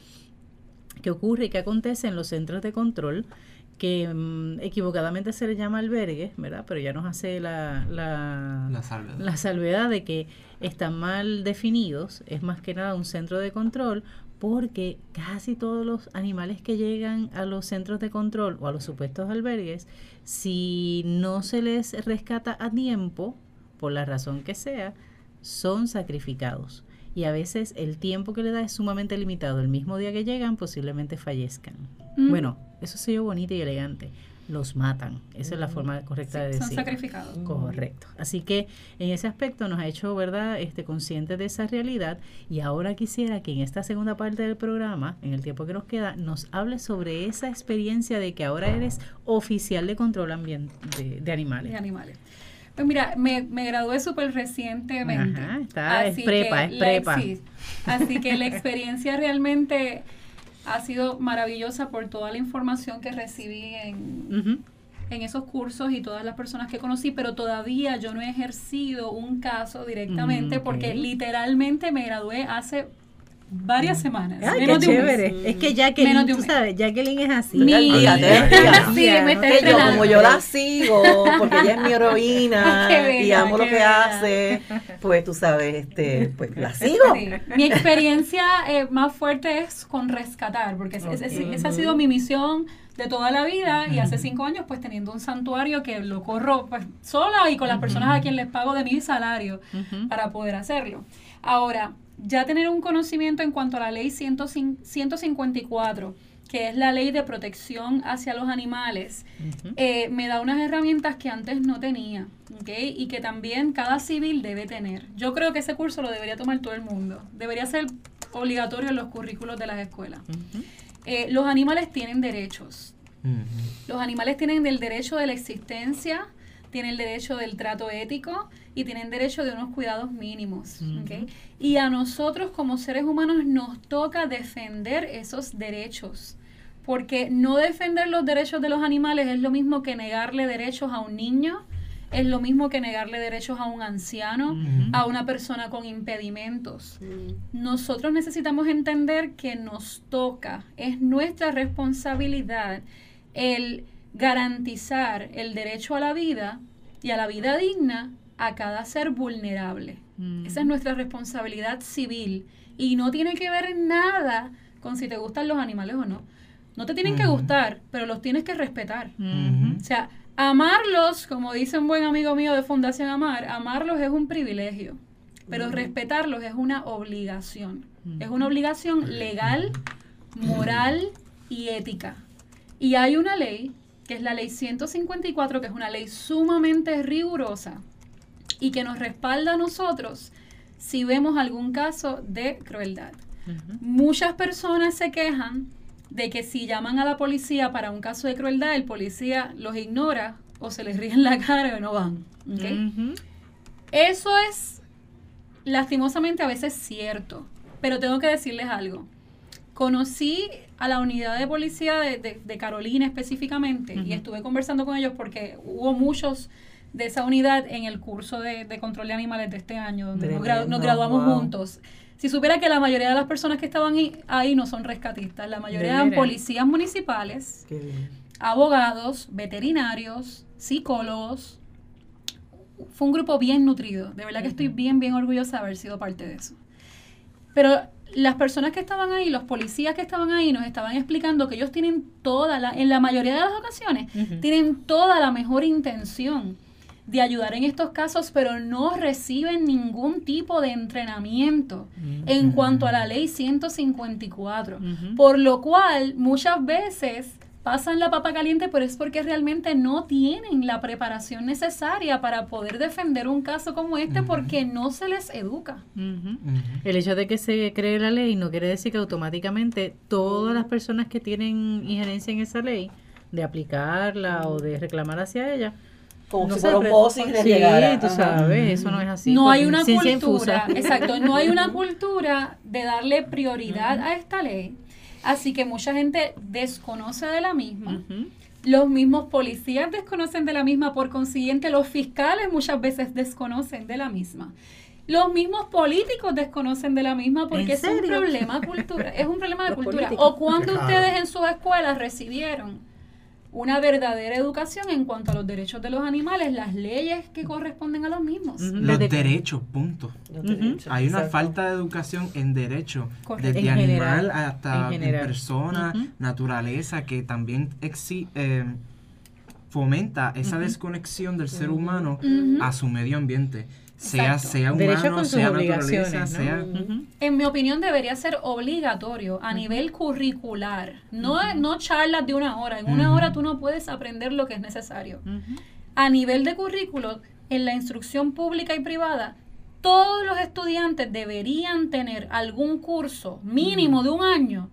que ocurre y que acontece en los centros de control que mm, equivocadamente se le llama albergue, ¿verdad? Pero ya nos hace la, la, La salvedad. la salvedad de que están mal definidos, es más que nada un centro de control, porque casi todos los animales que llegan a los centros de control o a los supuestos albergues, si no se les rescata a tiempo, por la razón que sea, son sacrificados. Y a veces el tiempo que le da es sumamente limitado. El mismo día que llegan posiblemente fallezcan. Mm. Bueno, eso se oye bonito y elegante. Los matan. Esa es la forma correcta de Son decirlo. sacrificados. Correcto. Así que en ese aspecto nos ha hecho, ¿verdad?, este consciente de esa realidad y ahora quisiera que en esta segunda parte del programa, en el tiempo que nos queda, nos hable sobre esa experiencia de que ahora eres oficial de control ambiente de, de animales. de animales. Pues mira, me, me gradué súper recientemente. Ajá, está- es prepa, es la- prepa. sí. así que la experiencia realmente ha sido maravillosa por toda la información que recibí en, esos cursos y todas las personas que conocí, pero todavía yo no he ejercido un caso directamente Mm, porque literalmente me gradué hace varias semanas. Ay, menos qué de un mes. chévere. Es que Jacqueline, Menos de un tú mes. sabes, Jacqueline es así. Mi- Fíjate, fíjate. Sí, me está Que yo, como yo la sigo, porque ella es mi heroína y amo lo que bella. hace, pues tú sabes, este, pues la sigo. Sí. Mi experiencia eh, más fuerte es con rescatar, porque es- es- esa ha sido mi misión de toda la vida y hace cinco años pues teniendo un santuario que lo corro pues sola y con las personas a quien les pago de mi salario para poder hacerlo. Ahora, ya tener un conocimiento en cuanto a la ley 105 154, que es la ley de protección hacia los animales, eh, me da unas herramientas que antes no tenía, ¿ok? Y que también cada civil debe tener. Yo creo que ese curso lo debería tomar todo el mundo. Debería ser obligatorio en los currículos de las escuelas. Eh, los animales tienen derechos. Los animales tienen el derecho de la existencia, tienen el derecho del trato ético y tienen derecho de unos cuidados mínimos. ¿ok? Y a nosotros como seres humanos nos toca defender esos derechos. porque no defender los derechos de los animales es lo mismo que negarle derechos a un niño, es lo mismo que negarle derechos a un anciano, a una persona con impedimentos. Nosotros necesitamos entender que nos toca, es nuestra responsabilidad el garantizar el derecho a la vida y a la vida digna a cada ser vulnerable. Esa es nuestra responsabilidad civil y no tiene que ver nada con si te gustan los animales o no. No te tienen que gustar, pero los tienes que respetar. O sea, amarlos, como dice un buen amigo mío de Fundación Amar, amarlos es un privilegio, pero respetarlos es una obligación. Es una obligación legal, moral y ética. Y hay una ley, que es la ley 154, que es una ley sumamente rigurosa y que nos respalda a nosotros si vemos algún caso de crueldad. Muchas personas se quejan de que si llaman a la policía para un caso de crueldad, el policía los ignora o se les ríe en la cara o no van. Eso es lastimosamente a veces cierto, pero tengo que decirles algo. Conocí a la unidad de policía de, de- de Carolina específicamente y estuve conversando con ellos porque hubo muchos de esa unidad en el curso de, de control de animales de este año, donde nos, graduamos wow. juntos. Si supiera que la mayoría de las personas que estaban ahí, ahí no son rescatistas, la mayoría ¿De eran policías municipales, abogados, veterinarios, psicólogos. Fue un grupo bien nutrido. De verdad que estoy bien, bien orgullosa de haber sido parte de eso. Pero las personas que estaban ahí, los policías que estaban ahí, nos estaban explicando que ellos tienen toda la, en la mayoría de las ocasiones, tienen toda la mejor intención de ayudar en estos casos, pero no reciben ningún tipo de entrenamiento en cuanto a la ley 154. Por lo cual, muchas veces pasan la papa caliente, pero es porque realmente no tienen la preparación necesaria para poder defender un caso como este porque no se les educa. El hecho de que se cree la ley no quiere decir que automáticamente todas las personas que tienen injerencia en esa ley, de aplicarla o de reclamar hacia ella, Como no si fuera un Sí, tú sabes, eso no es así. no con hay una cultura, infusa. exacto, no hay una cultura de darle prioridad a esta ley. Así que mucha gente desconoce de la misma. Los mismos policías desconocen de la misma, por consiguiente los fiscales muchas veces desconocen de la misma. Los mismos políticos desconocen de la misma porque ¿En es un problema cultura, es un problema de Los cultura. políticos. O cuando Claro. ustedes en sus escuelas recibieron una verdadera educación en cuanto a los derechos de los animales, las leyes que corresponden a los mismos. Los derechos, punto. Los derechos, Hay una exacto. falta de educación en derecho, Correcto. desde En animal general, hasta en en general. persona, naturaleza, que también exi- eh, fomenta esa desconexión del ser humano a su medio ambiente, sea, Exacto. sea humano, con sus sea obligaciones, ¿no? sea... Ujú. En mi opinión debería ser obligatorio a nivel curricular, no, no charlas de una hora. En una hora tú no puedes aprender lo que es necesario. A nivel de currículo, en la instrucción pública y privada, todos los estudiantes deberían tener algún curso mínimo de un año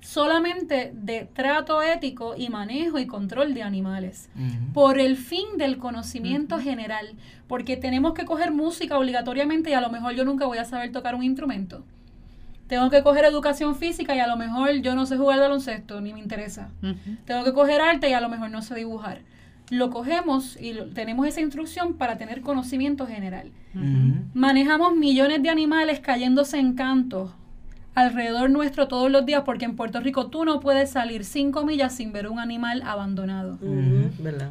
solamente de trato ético y manejo y control de animales por el fin del conocimiento general, porque tenemos que coger música obligatoriamente y a lo mejor yo nunca voy a saber tocar un instrumento. Tengo que coger educación física y a lo mejor yo no sé jugar baloncesto, ni me interesa. Tengo que coger arte y a lo mejor no sé dibujar. Lo cogemos y lo- tenemos esa instrucción para tener conocimiento general. Manejamos millones de animales cayéndose en cantos alrededor nuestro todos los días porque en Puerto Rico tú no puedes salir cinco millas sin ver un animal abandonado.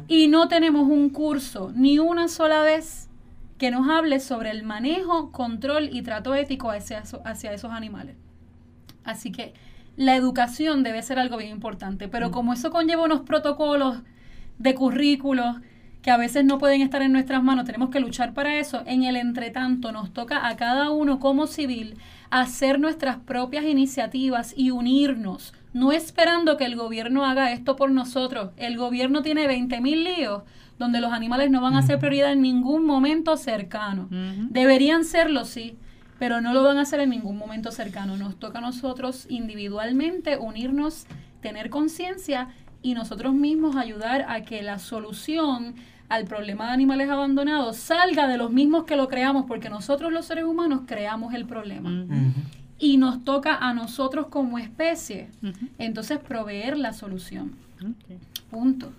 Y no tenemos un curso ni una sola vez que nos hable sobre el manejo, control y trato ético hacia, hacia esos animales. Así que la educación debe ser algo bien importante, pero como eso conlleva unos protocolos de currículos que a veces no pueden estar en nuestras manos, tenemos que luchar para eso. En el entretanto, nos toca a cada uno como civil hacer nuestras propias iniciativas y unirnos, no esperando que el gobierno haga esto por nosotros. El gobierno tiene 20 mil líos donde los animales no van a ser prioridad en ningún momento cercano. Deberían serlo, sí, pero no lo van a hacer en ningún momento cercano. Nos toca a nosotros individualmente unirnos, tener conciencia y nosotros mismos ayudar a que la solución al problema de animales abandonados salga de los mismos que lo creamos, porque nosotros los seres humanos creamos el problema. Y nos toca a nosotros como especie, entonces proveer la solución. Punto.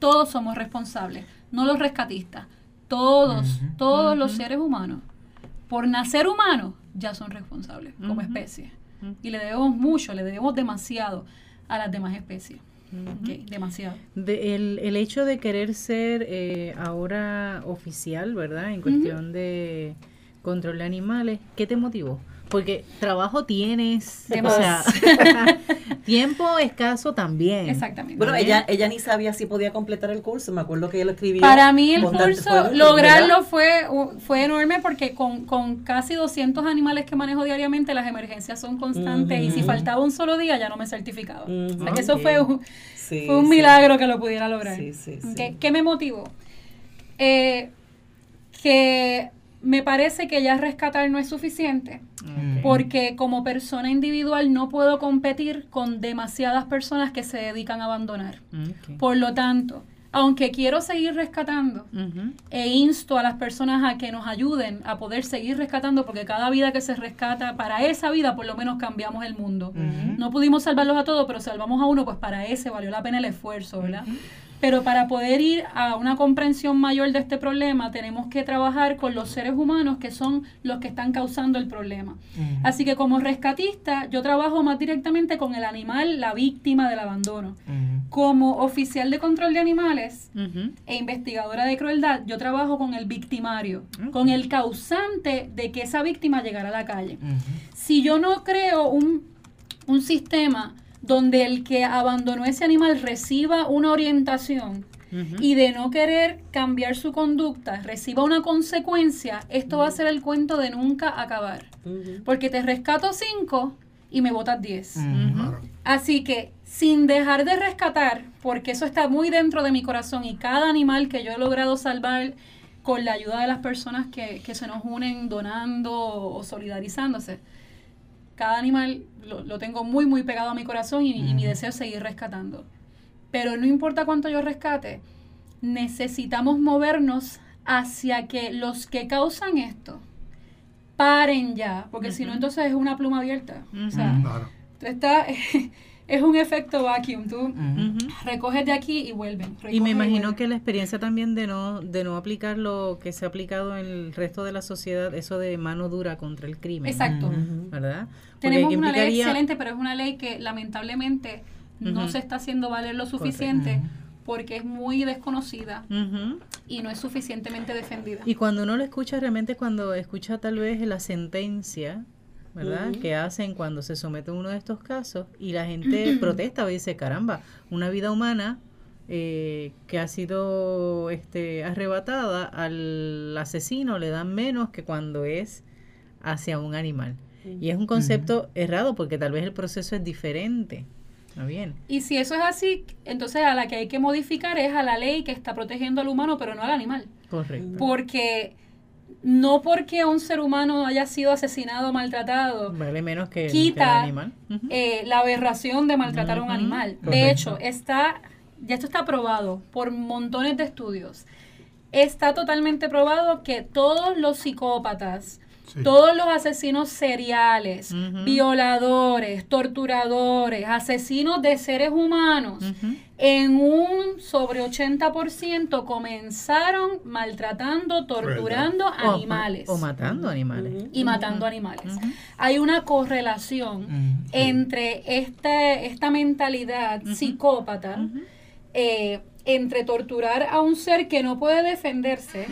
Todos somos responsables, no los rescatistas. Todos, todos los seres humanos, por nacer humanos, ya son responsables como especie. Y le debemos mucho, le debemos demasiado a las demás especies. Demasiado. De- el, el hecho de querer ser eh, ahora oficial, ¿verdad? En cuestión de control de animales, ¿qué te motivó? Porque trabajo tienes, o sea, tiempo escaso también. Exactamente. Bueno, ella, ella ni sabía si podía completar el curso. Me acuerdo que ella lo escribió. Para mí el curso, lograrlo fue, fue enorme porque con, con casi 200 animales que manejo diariamente, las emergencias son constantes y si faltaba un solo día ya no me certificaba. Ujú. O sea que eso fue un, Sí, fue un sí. milagro que lo pudiera lograr. Sí, sí, sí. Ok, ¿Qué me motivó? Eh, que me parece que ya rescatar no es suficiente porque como persona individual no puedo competir con demasiadas personas que se dedican a abandonar. Por lo tanto, aunque quiero seguir rescatando, e insto a las personas a que nos ayuden a poder seguir rescatando, porque cada vida que se rescata, para esa vida por lo menos cambiamos el mundo. No pudimos salvarlos a todos, pero salvamos a uno, pues para ese valió la pena el esfuerzo, ¿verdad? Pero para poder ir a una comprensión mayor de este problema, tenemos que trabajar con los seres humanos que son los que están causando el problema. Así que como rescatista, yo trabajo más directamente con el animal, la víctima del abandono. Como oficial de control de animales, e investigadora de crueldad, yo trabajo con el victimario, con el causante de que esa víctima llegara a la calle. Si yo no creo un, un sistema donde el que abandonó ese animal reciba una orientación y de no querer cambiar su conducta, reciba una consecuencia, esto va a ser el cuento de nunca acabar. Porque te rescato cinco y me botas diez. Ujú. Claro. Así que, sin dejar de rescatar, porque eso está muy dentro de mi corazón y cada animal que yo he logrado salvar con la ayuda de las personas que, que se nos unen donando o solidarizándose, cada animal lo, lo tengo muy, muy pegado a mi corazón y, y mi deseo es seguir rescatando. Pero no importa cuánto yo rescate, necesitamos movernos hacia que los que causan esto paren ya, porque si no entonces es una pluma abierta. O sea, Ujú. Claro. Tú es un efecto vacuum. Tú. Ujú. recoges de aquí y vuelven. Y me imagino que la experiencia también de no, de no aplicar lo que se ha aplicado en el resto de la sociedad, eso de mano dura contra el crimen. Exacto. ¿Verdad? Porque Tenemos aquí una ley excelente, pero es una ley que lamentablemente no se está haciendo valer lo suficiente porque es muy desconocida y no es suficientemente defendida. Y cuando uno lo escucha, realmente cuando escucha tal vez la sentencia, ¿verdad? Que hacen cuando se somete a uno de estos casos y la gente protesta y dice, caramba, una vida humana eh, que ha sido este, arrebatada al asesino le dan menos que cuando es hacia un animal. Y es un concepto errado porque tal vez el proceso es diferente. ¿No bien? Y si eso es así, entonces a la que hay que modificar es a la ley que está protegiendo al humano, pero no al animal. Correcto. Porque no porque un ser humano haya sido asesinado o maltratado, Vale menos que, el- que el quita animal. Eh, la aberración de maltratar a un animal. correcto. De hecho, está, ya esto está probado por montones de estudios. Está totalmente probado que todos los psicópatas, Sí. todos los asesinos seriales, violadores, torturadores, asesinos de seres humanos. En un sobre 80% comenzaron maltratando, torturando O- animales. O, matando animales. y matando animales. Hay una correlación entre este, esta mentalidad psicópata, eh, entre torturar a un ser que no puede defenderse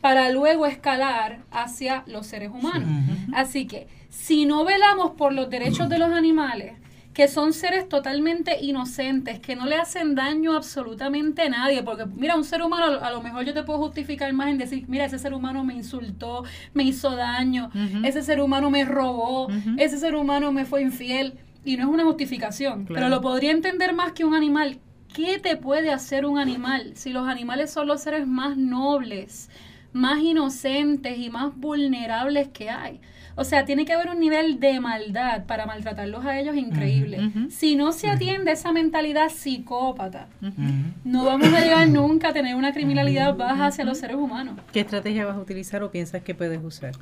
para luego escalar hacia los seres humanos. Así que si no velamos por los derechos de los animales, que son seres totalmente inocentes, que no le hacen daño absolutamente a nadie, porque mira, un ser humano a lo mejor yo te puedo justificar más en decir, mira, ese ser humano me insultó, me hizo daño, ese ser humano me robó, ese ser humano me fue infiel, y no es una justificación, Claro. pero lo podría entender más que un animal. ¿Qué te puede hacer un animal si los animales son los seres más nobles, más inocentes y más vulnerables que hay? O sea, tiene que haber un nivel de maldad para maltratarlos a ellos increíble. Si no se atiende esa mentalidad psicópata, no vamos a llegar nunca a tener una criminalidad baja hacia los seres humanos. ¿Qué estrategia vas a utilizar o piensas que puedes usar?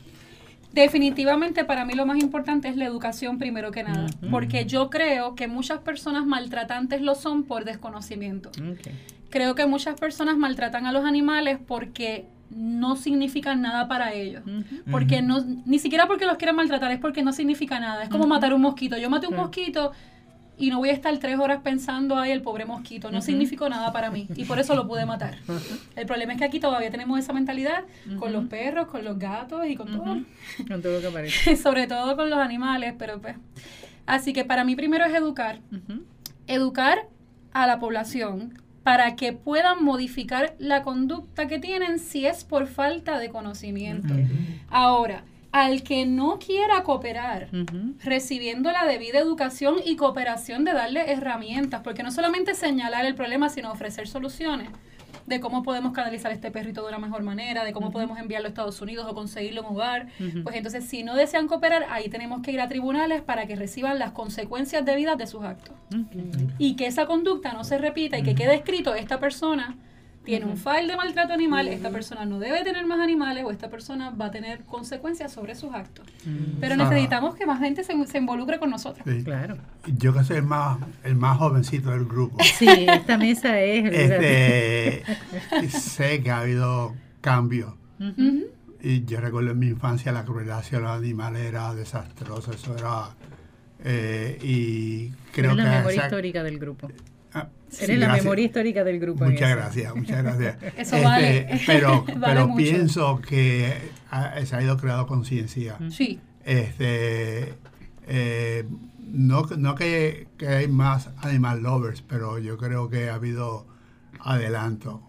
Definitivamente para mí lo más importante es la educación primero que nada, porque yo creo que muchas personas maltratantes lo son por desconocimiento. Creo que muchas personas maltratan a los animales porque no significan nada para ellos. Porque no, ni siquiera porque los quieren maltratar, es porque no significa nada. Es como matar un mosquito. Yo maté un mosquito y no voy a estar tres horas pensando, ay, el pobre mosquito. No significó nada para mí. Y por eso lo pude matar. El problema es que aquí todavía tenemos esa mentalidad con los perros, con los gatos y con todo. Con todo lo que aparece. Sobre todo con los animales, pero pues. Así que para mí primero es educar. Educar a la población para que puedan modificar la conducta que tienen si es por falta de conocimiento. Ahora, al que no quiera cooperar, recibiendo la debida educación y cooperación de darle herramientas, porque no solamente señalar el problema, sino ofrecer soluciones de cómo podemos canalizar este perrito de una mejor manera, de cómo podemos enviarlo a Estados Unidos o conseguirlo en hogar. Ujú. Pues entonces, si no desean cooperar, ahí tenemos que ir a tribunales para que reciban las consecuencias debidas de sus actos. Y que esa conducta no se repita y que quede escrito, esta persona tiene un file de maltrato animal, esta persona no debe tener más animales o esta persona va a tener consecuencias sobre sus actos. Pero necesitamos que más gente se, se involucre con nosotros. Sí. Claro. Yo que soy el más, el más jovencito del grupo. Sí, esta mesa es. Este, sé que ha habido cambios. Y yo recuerdo en mi infancia la crueldad hacia los animales era desastrosa. Eso era. eh, y creo que. la memoria esa- histórica del grupo. Ah, sí, la gracias. memoria histórica del grupo. Muchas gracias, muchas gracias. Este, Eso vale. Pero, Vale pero mucho. pienso que ha- se ha ido creando conciencia. Sí. Este, eh, no, no que, que hay más animal lovers, pero yo creo que ha habido adelanto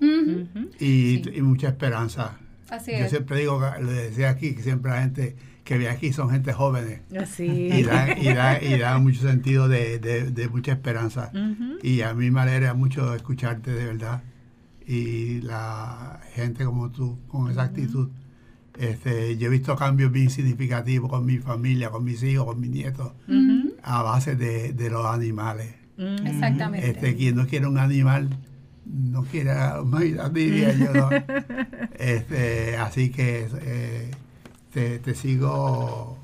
y, Sí. y mucha esperanza. Así Yo es. siempre digo, que- le decía aquí, que siempre la gente que ve aquí son gente jóvenes Así. y da, y da, y da mucho sentido de, de- de mucha esperanza. Y a mí me alegra mucho escucharte de verdad. Y la gente como tú, con esa actitud. Este, yo he visto cambios bien significativos con mi familia, con mis hijos, con mis nietos, a base de, de los animales. Exactamente. Este, quien no quiere un animal, no quiere a la humanidad, diría yo. ¿no? Este, así que eh, te, te sigo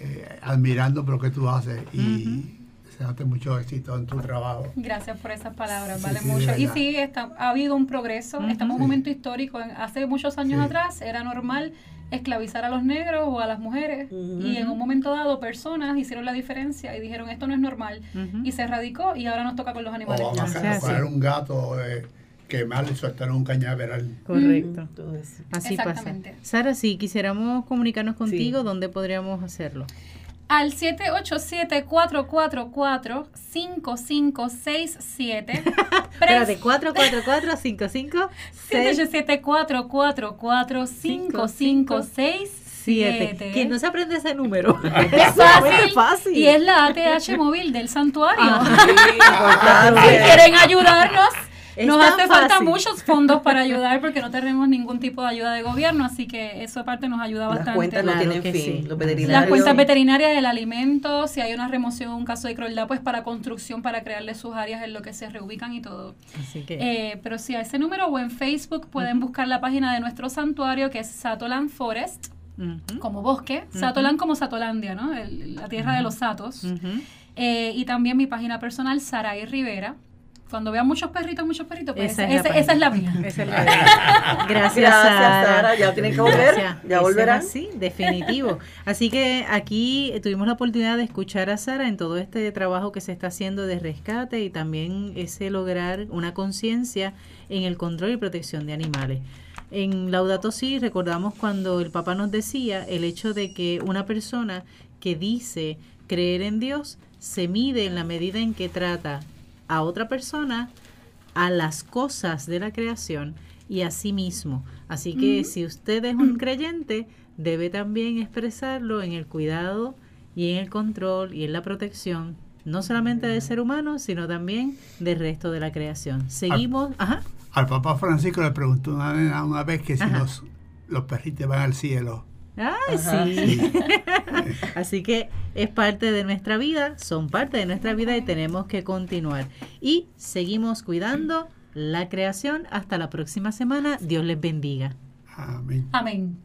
eh, admirando por lo que tú haces y deseándote mucho éxito en tu trabajo. Gracias por esas palabras, Sí, vale sí, mucho. Y sí, está, ha habido un progreso, estamos en un Sí. momento histórico. En- Hace muchos años Sí. atrás era normal esclavizar a los negros o a las mujeres y en un momento dado personas hicieron la diferencia y dijeron esto no es normal y se erradicó y ahora nos toca con los O animales. vamos a O coger sí. un gato, eh, quemarle y soltar un cañaveral. Correcto. Eso. Así pasa. Sara, si quisiéramos comunicarnos contigo, ¿dónde podríamos hacerlo? Al 787-444-5567. Espérate, 444 7. ¿Quién no se aprende ese número? Es fácil. Y es la ATH móvil del santuario. Ah, si quieren ayudarnos, Es nos hace falta muchos fondos para ayudar porque no tenemos ningún tipo de ayuda de gobierno, así que eso aparte nos ayuda Las bastante. cuentas no Claro tienen fin. sí. Los Las veterinarios. Las cuentas veterinarias del alimento, si hay una remoción, un caso de crueldad, pues para construcción, para crearle sus áreas en lo que se reubican y todo. Así que, Eh, pero sí, a ese número o en Facebook pueden buscar la página de nuestro santuario que es Satoland Forest, como bosque. Satoland como Satolandia, ¿no? El- la tierra de los satos. Eh, y también mi página personal, Saray Rivera. Cuando vean muchos perritos, muchos perritos, pues Esa esa, es la esa- esa es la página. mía. Esa es la Gracias, Gracias, Sara. Sara. Ya tienen que volver. Gracias. Ya volverán. así, definitivo. Así que aquí eh, tuvimos la oportunidad de escuchar a Sara en todo este trabajo que se está haciendo de rescate y también ese lograr una conciencia en el control y protección de animales. En Laudato Si recordamos cuando el Papa nos decía el hecho de que una persona que dice creer en Dios se mide en la medida en que trata a otra persona a las cosas de la creación y a sí mismo. Así que si usted es un creyente, debe también expresarlo en el cuidado y en el control y en la protección, no solamente del ser humano, sino también del resto de la creación. Seguimos, ajá, Al Papa Francisco le preguntó una vez que si los perritos van al cielo. Ay, Ajá. sí. Así que es parte de nuestra vida, son parte de nuestra vida y tenemos que continuar. Y seguimos cuidando la creación. Hasta la próxima semana. Dios les bendiga. Amén. Amén.